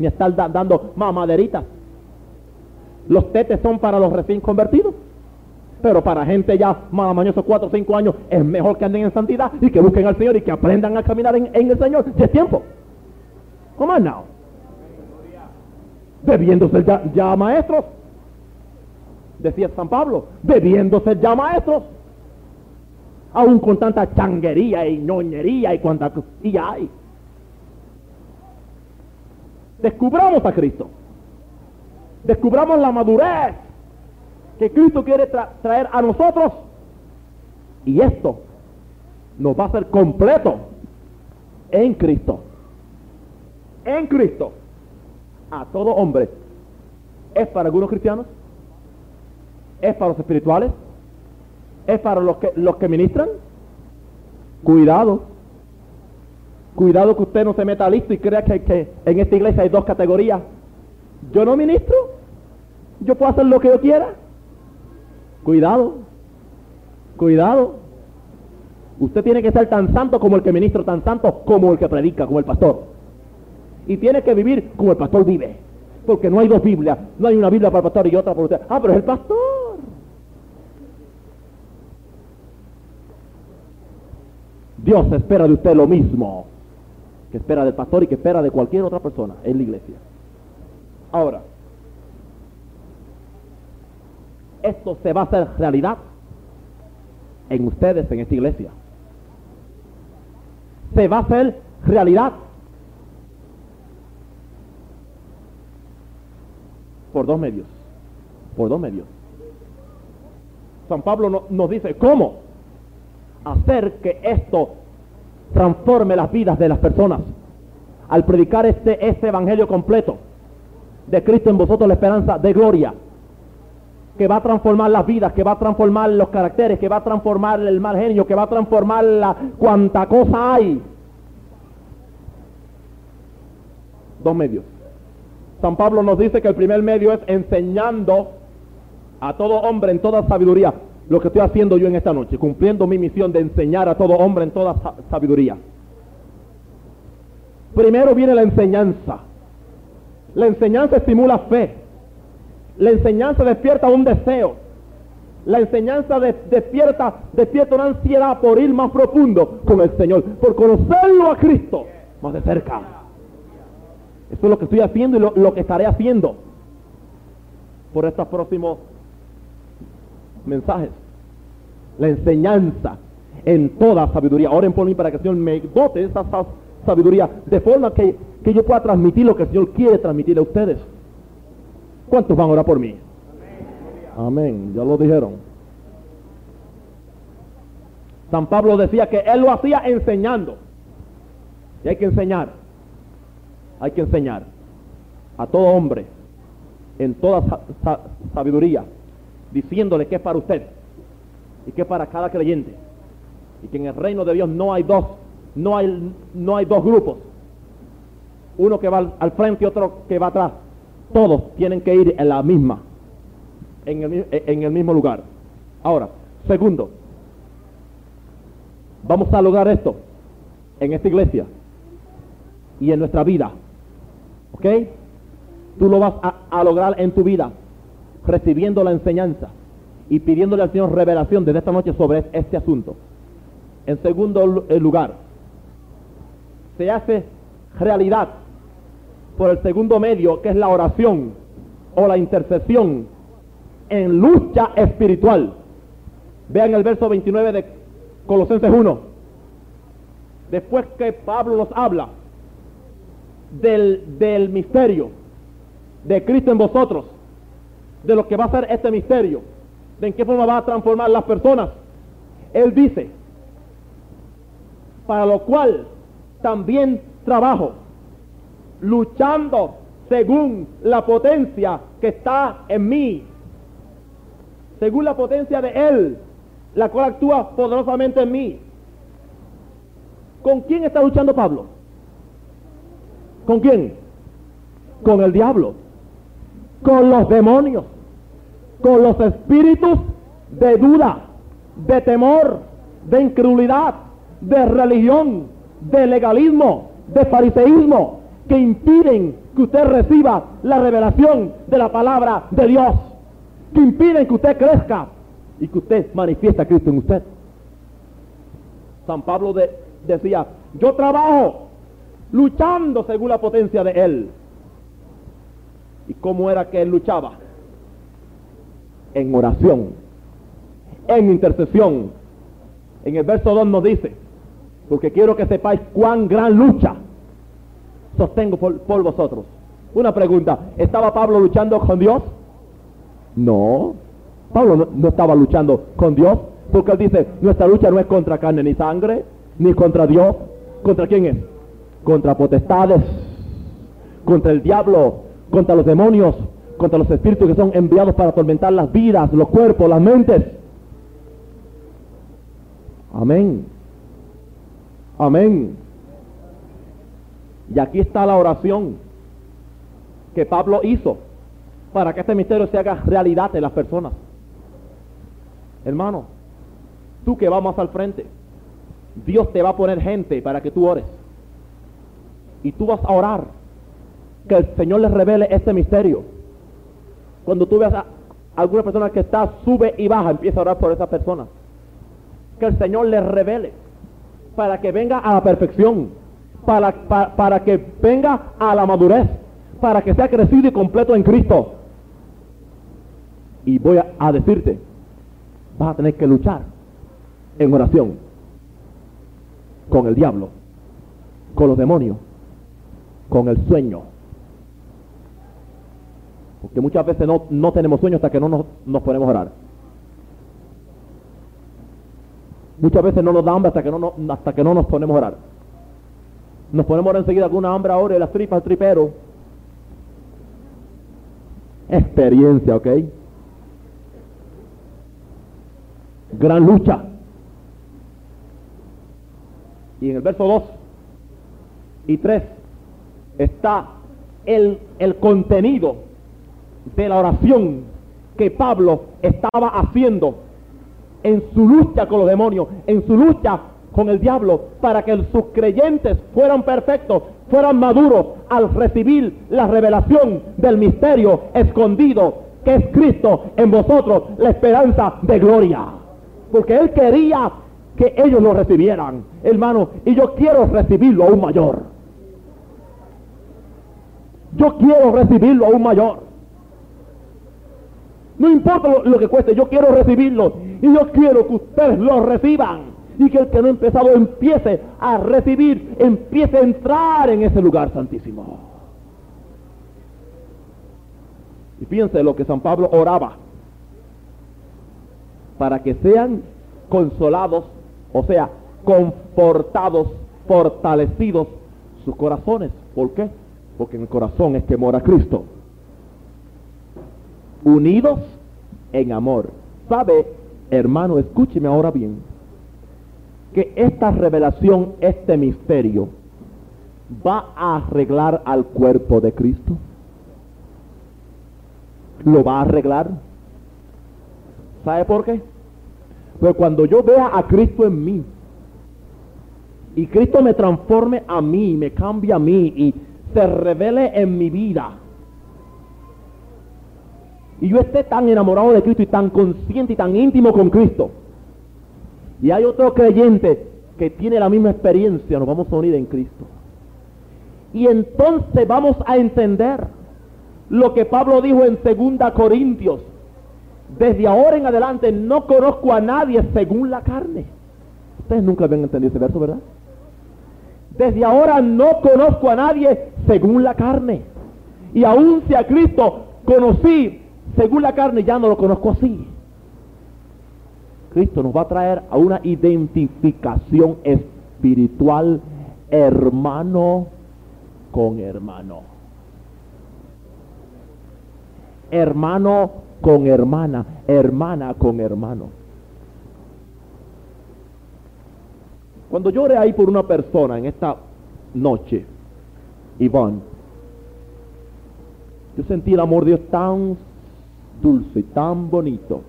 Speaker 1: Ni a estar dando mamaderitas. Los tetes son para los recién convertidos. Pero para gente ya más mañoso, cuatro o cinco años, es mejor que anden en santidad y que busquen al Señor y que aprendan a caminar en, el Señor. Si es tiempo. ¿Cómo now? Debiéndose ya, ya maestros. Decía San Pablo, debiéndose ya maestros. Aún con tanta changuería y ñoñería y cuanta y hay. Descubramos a Cristo. Descubramos la madurez que Cristo quiere traer a nosotros. Y esto nos va a ser completo en Cristo. En Cristo. A todo hombre. ¿Es para algunos cristianos? ¿Es para los espirituales? ¿Es para los que, los que ministran? Cuidado. Cuidado que usted no se meta listo y crea que, que en esta iglesia hay dos categorías. Yo no ministro. Yo puedo hacer lo que yo quiera. Cuidado, cuidado. Usted tiene que ser tan santo como el que ministra, tan santo como el que predica, como el pastor. Y tiene que vivir como el pastor vive. Porque no hay dos Biblias. No hay una Biblia para el pastor y otra para usted. Ah, pero es el pastor. Dios espera de usted lo mismo que espera del pastor y que espera de cualquier otra persona en la iglesia. Ahora, esto se va a hacer realidad en ustedes, en esta iglesia. Se va a hacer realidad. Por dos medios. Por dos medios. San Pablo nos dice cómo hacer que esto transforme las vidas de las personas. Al predicar este, este evangelio completo de Cristo en vosotros la esperanza de gloria que va a transformar las vidas, que va a transformar los caracteres, que va a transformar el mal genio, que va a transformar la cuanta cosa hay. Dos medios. San Pablo nos dice que el primer medio es enseñando a todo hombre en toda sabiduría lo que estoy haciendo yo en esta noche, cumpliendo mi misión de enseñar a todo hombre en toda sabiduría. Primero viene la enseñanza. La enseñanza estimula fe. La enseñanza despierta un deseo. La enseñanza despierta, despierta una ansiedad por ir más profundo con el Señor, por conocerlo a Cristo más de cerca. Eso es lo que estoy haciendo y lo, lo que estaré haciendo por estos próximos mensajes. La enseñanza en toda sabiduría. Oren por mí para que el Señor me dote esa sabiduría de forma que, que yo pueda transmitir lo que el Señor quiere transmitir a ustedes. ¿Cuántos van a orar por mí? Amén, ya lo dijeron. San Pablo decía que él lo hacía enseñando. Y hay que enseñar. Hay que enseñar a todo hombre en toda sabiduría diciéndole que es para usted y que es para cada creyente. Y que en el reino de Dios no hay dos, no hay, no hay dos grupos. Uno que va al, frente y otro que va atrás. Todos tienen que ir en la misma, en el, en el mismo lugar. Ahora, segundo, vamos a lograr esto en esta iglesia y en nuestra vida. ¿Ok? Tú lo vas a, a lograr en tu vida recibiendo la enseñanza y pidiéndole al Señor revelación desde esta noche sobre este asunto. En segundo lugar, se hace realidad por el segundo medio, que es la oración o la intercesión en lucha espiritual. Vean el verso 29 de Colosenses 1. Después que Pablo nos habla del, del misterio de Cristo en vosotros, de lo que va a ser este misterio, de en qué forma va a transformar las personas. Él dice, para lo cual también trabajo, luchando según la potencia que está en mí, según la potencia de Él, la cual actúa poderosamente en mí. ¿Con quién está luchando Pablo? ¿Con quién? Con el diablo con los demonios, con los espíritus de duda, de temor, de incredulidad, de religión, de legalismo, de fariseísmo, que impiden que usted reciba la revelación de la palabra de Dios, que impiden que usted crezca y que usted manifiesta a Cristo en usted. San Pablo decía, yo trabajo luchando según la potencia de Él. ¿Y cómo era que él luchaba? En oración, en intercesión. En el verso 2 nos dice, porque quiero que sepáis cuán gran lucha sostengo por, vosotros. Una pregunta, ¿estaba Pablo luchando con Dios? No, Pablo no, no, estaba luchando con Dios, porque él dice, nuestra lucha no es contra carne ni sangre, ni contra Dios. ¿Contra quién es? Contra potestades, contra el diablo, contra los demonios, contra los espíritus que son enviados para atormentar las vidas, los cuerpos, las mentes. Amén. Amén. Y aquí está la oración que Pablo hizo para que este misterio se haga realidad en las personas. Hermano, tú que vas más al frente, Dios te va a poner gente para que tú ores. Y tú vas a orar que el Señor les revele este misterio. Cuando tú veas a alguna persona que está, sube y baja, empieza a orar por esa persona. Que el Señor les revele para que venga a la perfección, para, para, que venga a la madurez, para que sea crecido y completo en Cristo. Y voy a, a decirte, vas a tener que luchar en oración con el diablo, con los demonios, con el sueño, porque muchas veces no, no tenemos sueños hasta que no nos, nos ponemos a orar. Muchas veces no nos da hambre hasta que no, hasta que no nos ponemos a orar. Nos ponemos a orar enseguida con una hambre ahora y las tripas, el tripero. Experiencia, ¿ok? gran lucha. Y en el verso 2 y 3 está el, el contenido de la oración que Pablo estaba haciendo en su lucha con los demonios, en su lucha con el diablo, para que sus creyentes fueran perfectos, fueran maduros al recibir la revelación del misterio escondido que es Cristo en vosotros, la esperanza de gloria. Porque Él quería que ellos lo recibieran, hermano, y yo quiero recibirlo aún mayor. Yo quiero recibirlo aún mayor. No importa lo, que cueste, yo quiero recibirlo. Y yo quiero que ustedes lo reciban. Y que el que no ha empezado empiece a recibir, empiece a entrar en ese lugar santísimo. Y fíjense lo que San Pablo oraba. Para que sean consolados, o sea, confortados, fortalecidos sus corazones. ¿Por qué? Porque en el corazón es que mora Cristo. Unidos en amor. ¿Sabe, hermano? Escúcheme ahora bien. Que esta revelación, este misterio, va a arreglar al cuerpo de Cristo. Lo va a arreglar. ¿Sabe por qué? Porque cuando yo vea a Cristo en mí, y Cristo me transforme a mí, me cambia a mí y se revele en mi vida. Y yo esté tan enamorado de Cristo y tan consciente y tan íntimo con Cristo. Y hay otro creyente que tiene la misma experiencia, nos vamos a unir en Cristo. Y entonces vamos a entender lo que Pablo dijo en 2 Corintios. Desde ahora en adelante no conozco a nadie según la carne. Ustedes nunca habían entendido ese verso, ¿verdad? Desde ahora no conozco a nadie según la carne. Y aún si a Cristo conocí según la carne, ya no lo conozco así. Cristo nos va a traer a una identificación espiritual hermano con hermano. Hermano con hermana, hermana con hermano. Cuando yo oré ahí por una persona en esta noche, Iván, yo sentí el amor de Dios tan dulce y tan bonito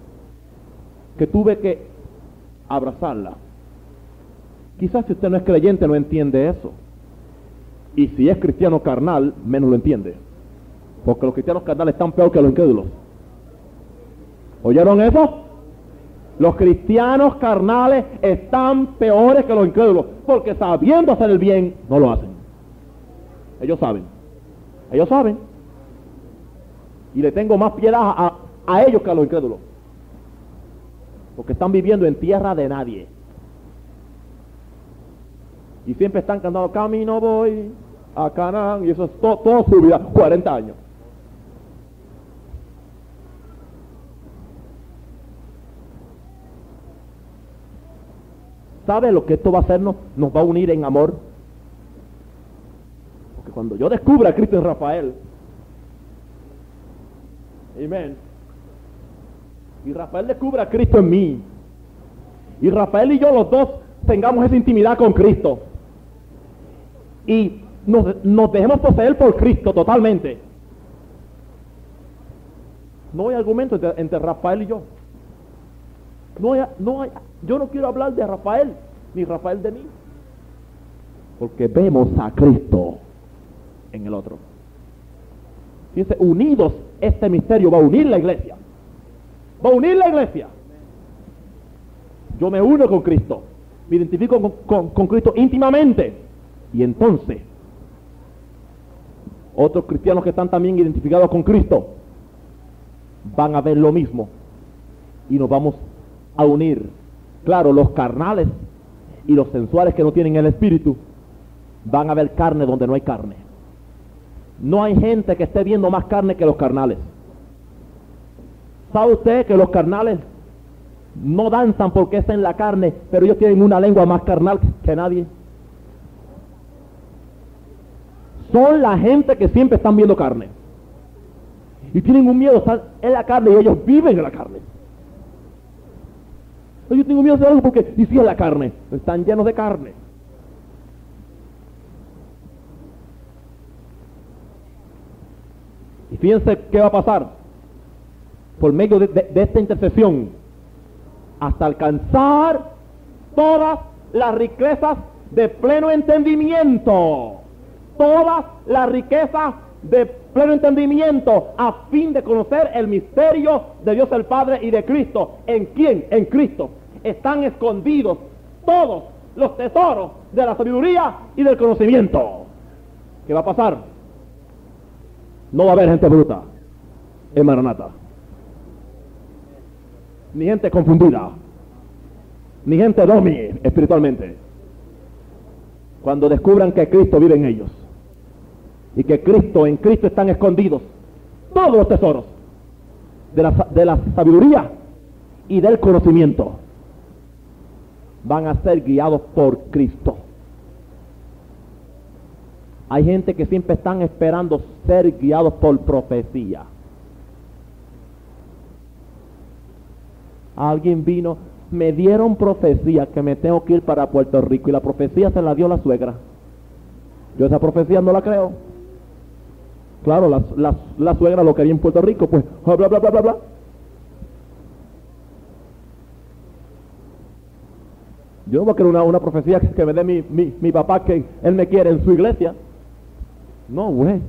Speaker 1: que tuve que abrazarla. Quizás si usted no es creyente no entiende eso. Y si es cristiano carnal, menos lo entiende. Porque los cristianos carnales están peor que los incrédulos. ¿Oyeron eso? Los cristianos carnales están peores que los incrédulos, porque sabiendo hacer el bien, no lo hacen. Ellos saben. Ellos saben. Y le tengo más piedad a, ellos que a los incrédulos. Porque están viviendo en tierra de nadie. Y siempre están cantando, camino voy a Canaán. Y eso es toda su vida, 40 años. ¿Sabe lo que esto va a hacernos? Nos va a unir en amor. Porque cuando yo descubra a Cristo en Rafael, amén, y Rafael descubra a Cristo en mí, y Rafael y yo los dos tengamos esa intimidad con Cristo, y nos, dejemos poseer por Cristo totalmente. No hay argumento entre Rafael y yo. No no yo no quiero hablar de Rafael, ni Rafael de mí. Porque vemos a Cristo en el otro. Fíjense, unidos, este misterio va a unir la iglesia. Va a unir la iglesia. Yo me uno con Cristo. Me identifico con, con Cristo íntimamente. Y entonces, otros cristianos que están también identificados con Cristo van a ver lo mismo. Y nos vamos a unir. Claro, los carnales y los sensuales que no tienen el espíritu van a ver carne donde no hay carne. No hay gente que esté viendo más carne que los carnales. ¿Sabe usted que los carnales no danzan porque es en la carne, pero ellos tienen una lengua más carnal que nadie? Son la gente que siempre están viendo carne. Y tienen un miedo, están en la carne y ellos viven en la carne. Yo tengo miedo de algo porque, y si es la carne, están llenos de carne. Y fíjense qué va a pasar por medio de, esta intercesión hasta alcanzar todas las riquezas de pleno entendimiento. Todas las riquezas de pleno entendimiento a fin de conocer el misterio de Dios el Padre y de Cristo. ¿En quién? En Cristo. Están escondidos todos los tesoros de la sabiduría y del conocimiento. ¿Qué va a pasar? No va a haber gente bruta en Maranata. Ni gente confundida. Ni gente domi espiritualmente. Cuando descubran que Cristo vive en ellos y que Cristo, en Cristo están escondidos todos los tesoros de la, de la sabiduría y del conocimiento. Van a ser guiados por Cristo. Hay gente que siempre están esperando ser guiados por profecía. Alguien vino, me dieron profecía que me tengo que ir para Puerto Rico y la profecía se la dio la suegra. Yo esa profecía no la creo. Claro, la, suegra lo quería en Puerto Rico, pues bla, bla, bla, bla, bla. Yo no voy a querer una, profecía que, me dé mi, papá que él me quiere en su iglesia. No, güey.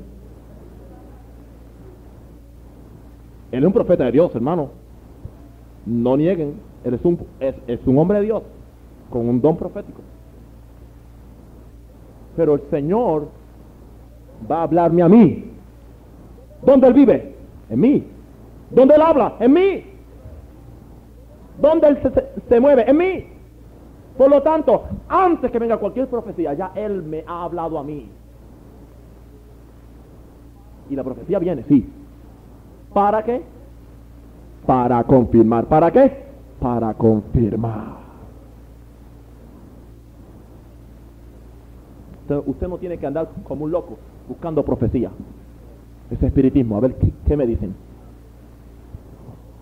Speaker 1: Él es un profeta de Dios, hermano. No nieguen. Él es un, es, es un hombre de Dios con un don profético. Pero el Señor va a hablarme a mí ¿Dónde Él vive? En mí. ¿Dónde Él habla? En mí. ¿Dónde Él se, mueve? En mí. Por lo tanto, antes que venga cualquier profecía, ya Él me ha hablado a mí. Y la profecía viene, sí. ¿Para qué? Para confirmar. ¿Para qué? Para confirmar. usted no tiene que andar como un loco buscando profecía ese espiritismo. A ver, ¿qué, me dicen?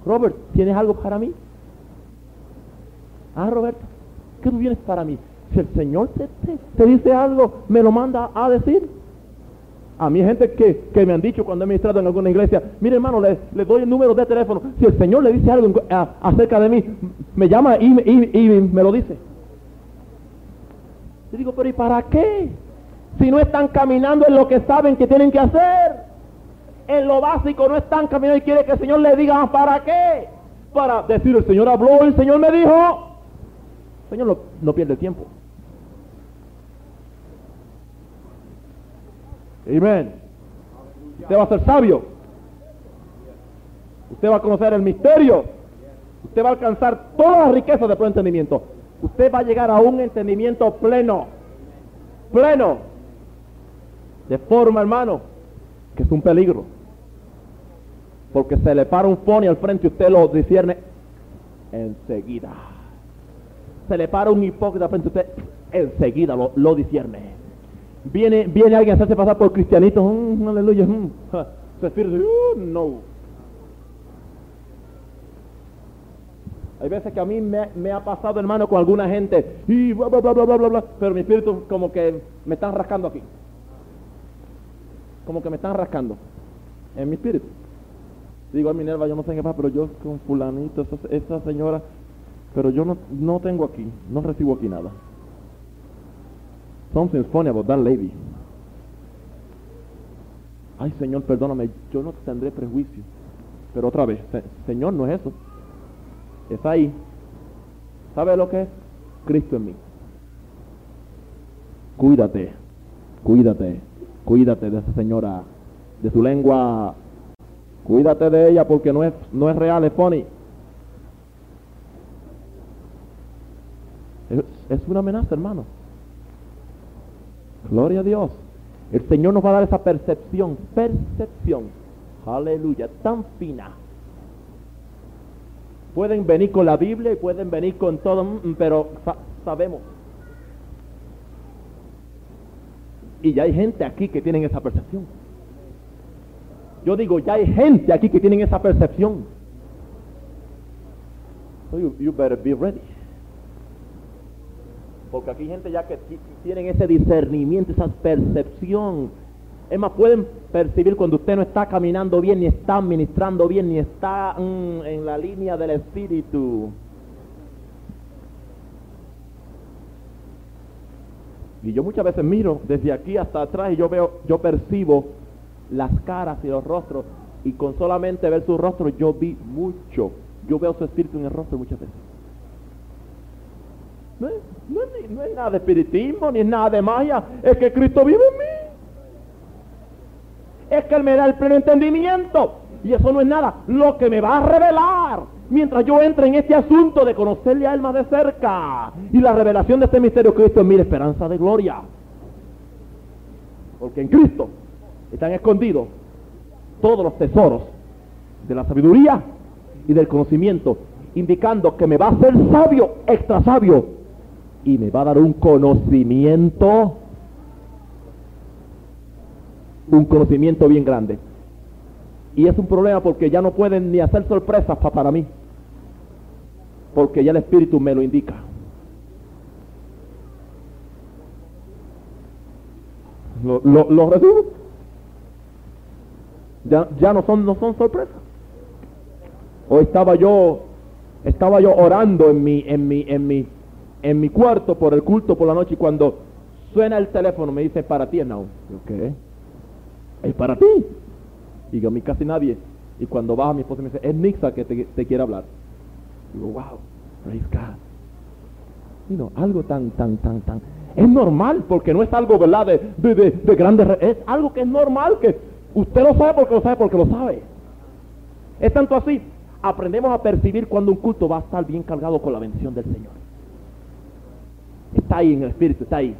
Speaker 1: Robert, ¿tienes algo para mí? Ah, Roberto, ¿qué tú vienes para mí? Si el Señor te, dice algo, me lo manda a decir. A mí hay gente que, me han dicho cuando he ministrado en alguna iglesia, mire hermano, le, doy el número de teléfono. Si el Señor le dice algo acerca de mí, me llama y, y me lo dice. Yo digo, pero ¿y para qué? Si no están caminando en lo que saben que tienen que hacer en lo básico no están caminando y quiere que el Señor le diga, ¿para qué? Para decir, el Señor habló, el Señor me dijo. El Señor no, pierde tiempo. Amén. Usted va a ser sabio. Usted va a conocer el misterio. Usted va a alcanzar todas las riquezas de pleno entendimiento. Usted va a llegar a un entendimiento pleno. Pleno. De forma, hermano, que es un peligro. Porque se le para un phony al frente y usted lo discierne enseguida. Se le para un hipócrita al frente y usted enseguida lo, lo. Viene, viene alguien a hacerse pasar por cristianito, mm, aleluya, mm, su espíritu, uh, no. Hay veces que a mí me, ha pasado, hermano, con alguna gente, y bla, bla, bla, bla, bla, bla, pero mi espíritu como que me están rascando aquí. Como que me están rascando en mi espíritu. Digo a Minerva, yo no sé qué pasa, pero yo con fulanito, esa, señora, pero yo no, no tengo aquí, no recibo aquí nada. Something's funny about that lady. Ay, Señor, perdóname, yo no tendré prejuicio. Pero otra vez, Señor, no es eso. Es ahí. ¿Sabe lo que es? Cristo en mí. Cuídate, cuídate, cuídate de esa señora, de su lengua Cuídate de ella porque no es, no es real, es funny. Es, una amenaza, hermano. Gloria a Dios. El Señor nos va a dar esa percepción, percepción, aleluya, tan fina. Pueden venir con la Biblia y pueden venir con todo, mm, pero sabemos. Y ya hay gente aquí que tienen esa percepción. Yo digo, ya hay gente aquí que tienen esa percepción. So you, you better be ready. Porque aquí hay gente ya que ti- tienen ese discernimiento, esa percepción. Es más, pueden percibir cuando usted no está caminando bien, ni está ministrando bien, ni está mm, en la línea del espíritu. Y yo muchas veces miro desde aquí hasta atrás y yo veo, yo percibo las caras y los rostros. Y con solamente ver su rostro yo vi mucho. Yo veo su espíritu en el rostro muchas veces. No es, no nada de espiritismo, ni es nada de magia. Es que Cristo vive en mí. Es que Él me da el pleno entendimiento. Y eso no es nada. Lo que me va a revelar. Mientras yo entre en este asunto de conocerle a Él más de cerca. Y la revelación de este misterio Cristo es mi esperanza de gloria. Porque en Cristo están escondidos todos los tesoros de la sabiduría y del conocimiento, indicando que me va a hacer sabio, extra sabio, y me va a dar un conocimiento, un conocimiento bien grande. Y es un problema porque ya no pueden ni hacer sorpresas pa- para mí, porque ya el Espíritu me lo indica. Lo, lo, recibo. Ya, ya no son no son sorpresas. Hoy estaba yo estaba yo orando en mi en mi en mi en mi cuarto por el culto por la noche y cuando suena el teléfono me dice para ti. Yo, ¿qué? Es para ti. Y a mí casi nadie. Y cuando baja mi esposa me dice, es Nixa que te, quiere hablar. Digo, wow, praise God. Know, algo tan, tan, tan, tan. Es normal, porque no es algo, ¿verdad? De, de, de, de grandes. Es algo que es normal, que usted lo sabe porque lo sabe, porque lo sabe. Es tanto así. Aprendemos a percibir cuando un culto va a estar bien cargado con la bendición del Señor. Está ahí en el Espíritu, está ahí.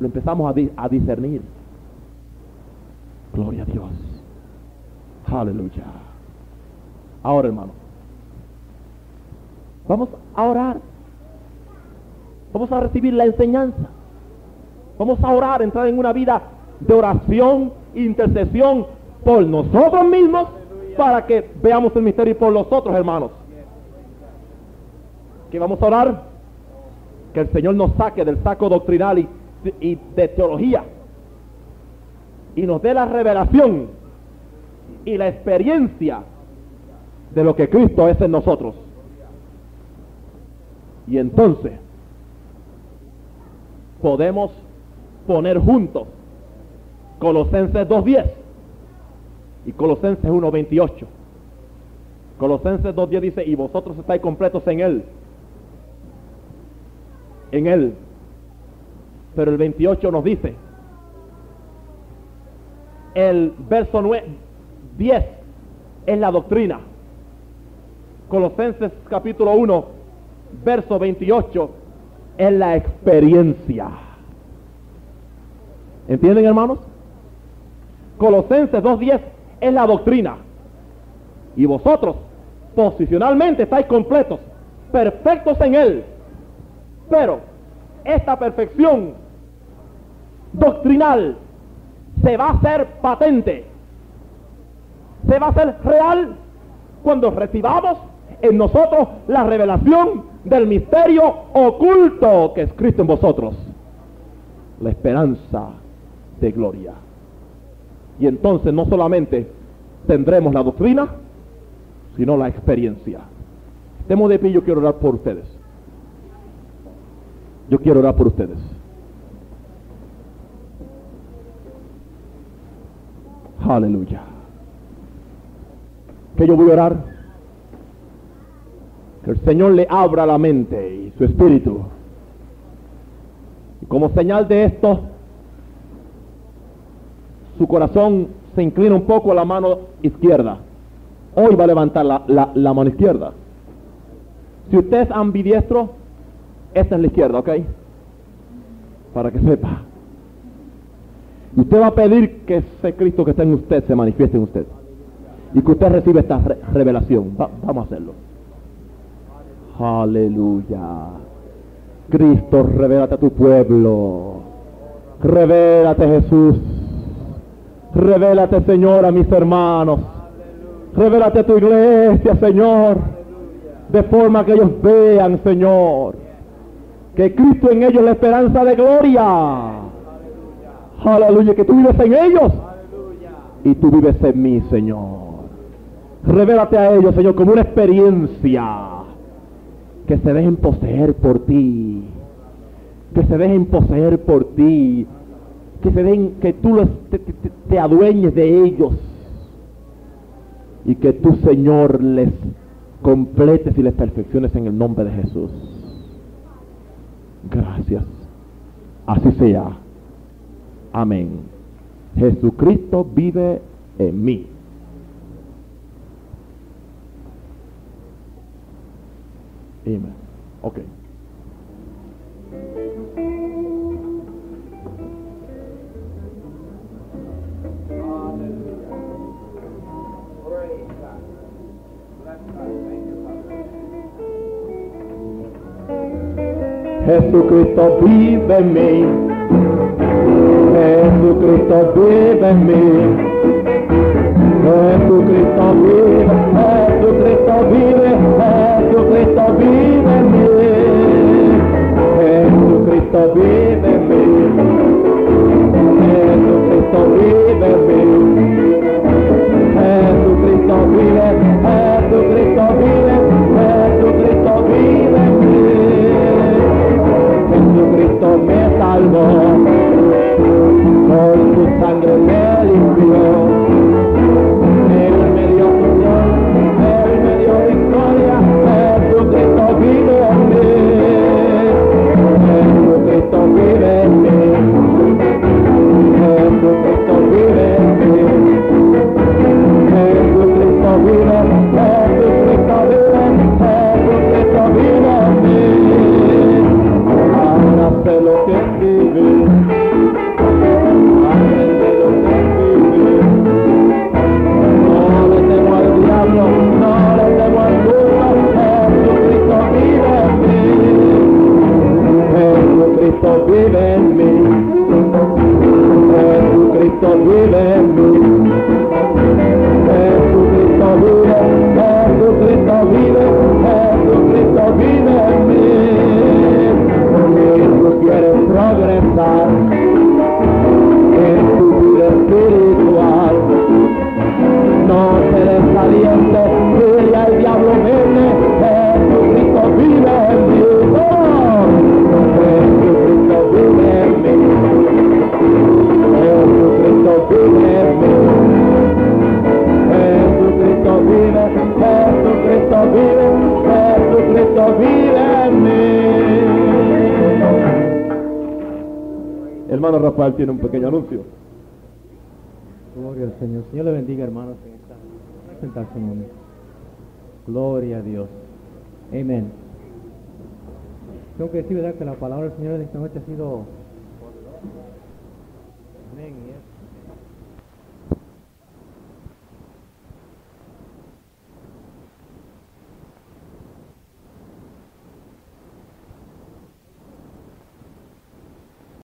Speaker 1: Lo empezamos a, a discernir. Gloria a Dios. Aleluya. Ahora, hermano. Vamos a orar. Vamos a recibir la enseñanza. Vamos a orar, entrar en una vida de oración, intercesión por nosotros mismos para que veamos el misterio y por los otros hermanos. Que vamos a orar que el Señor nos saque del saco doctrinal y, de teología y nos dé la revelación y la experiencia de lo que Cristo es en nosotros. Y entonces podemos poner juntos Colosenses 2.10 y Colosenses 1.28. Colosenses 2.10 dice, y vosotros estáis completos en Él. En Él. Pero el 28 nos dice, el verso 9, 10 es la doctrina. Colosenses capítulo 1, verso 28 es la experiencia. ¿Entienden hermanos? Colosenses 2.10 es la doctrina. Y vosotros posicionalmente estáis completos, perfectos en Él. Pero esta perfección doctrinal se va a hacer patente, se va a hacer real cuando recibamos en nosotros la revelación del misterio oculto que es Cristo en vosotros, la esperanza de gloria. Y entonces no solamente tendremos la doctrina, sino la experiencia. Estemos de pie, yo quiero orar por ustedes. Yo quiero orar por ustedes. Aleluya. Que yo voy a orar. Que el Señor le abra la mente y su espíritu. Y como señal de esto, su corazón se inclina un poco a la mano izquierda. Hoy va a levantar la, la- mano izquierda. Si usted es ambidiestro, esta es la izquierda, ¿ok? Para que sepa. Y usted va a pedir que ese Cristo que está en usted se manifieste en usted. Y que usted reciba esta re- revelación. Va- vamos a hacerlo. Aleluya. Cristo, revélate a tu pueblo. Revélate Jesús. Revélate Señor a mis hermanos. Revélate a tu iglesia, Señor. De forma que ellos vean, Señor, que Cristo en ellos la esperanza de gloria. Aleluya, que tú vives en ellos y tú vives en mí, Señor. Revélate a ellos, Señor, como una experiencia. Que se dejen poseer por ti. Que se dejen poseer por ti. Que se den, que tú los, te- te adueñes de ellos. Y que tú, Señor, les completes y les perfecciones en el nombre de Jesús. Gracias. Así sea. Amén. Jesucristo vive en mí. Amén. Ok. Jesucristo vive en mí. Jesucristo vive en mí. Jesucristo vive, Jesucristo vive, Jesucristo vive en mí. Jesucristo vive en mí. un pequeño anuncio.
Speaker 2: Gloria al Señor. Señor le bendiga, hermanos, en esta presentación. Gloria a Dios. Amén. Tengo que decir, ¿verdad?, que la palabra del Señor de esta noche ha sido... Amén.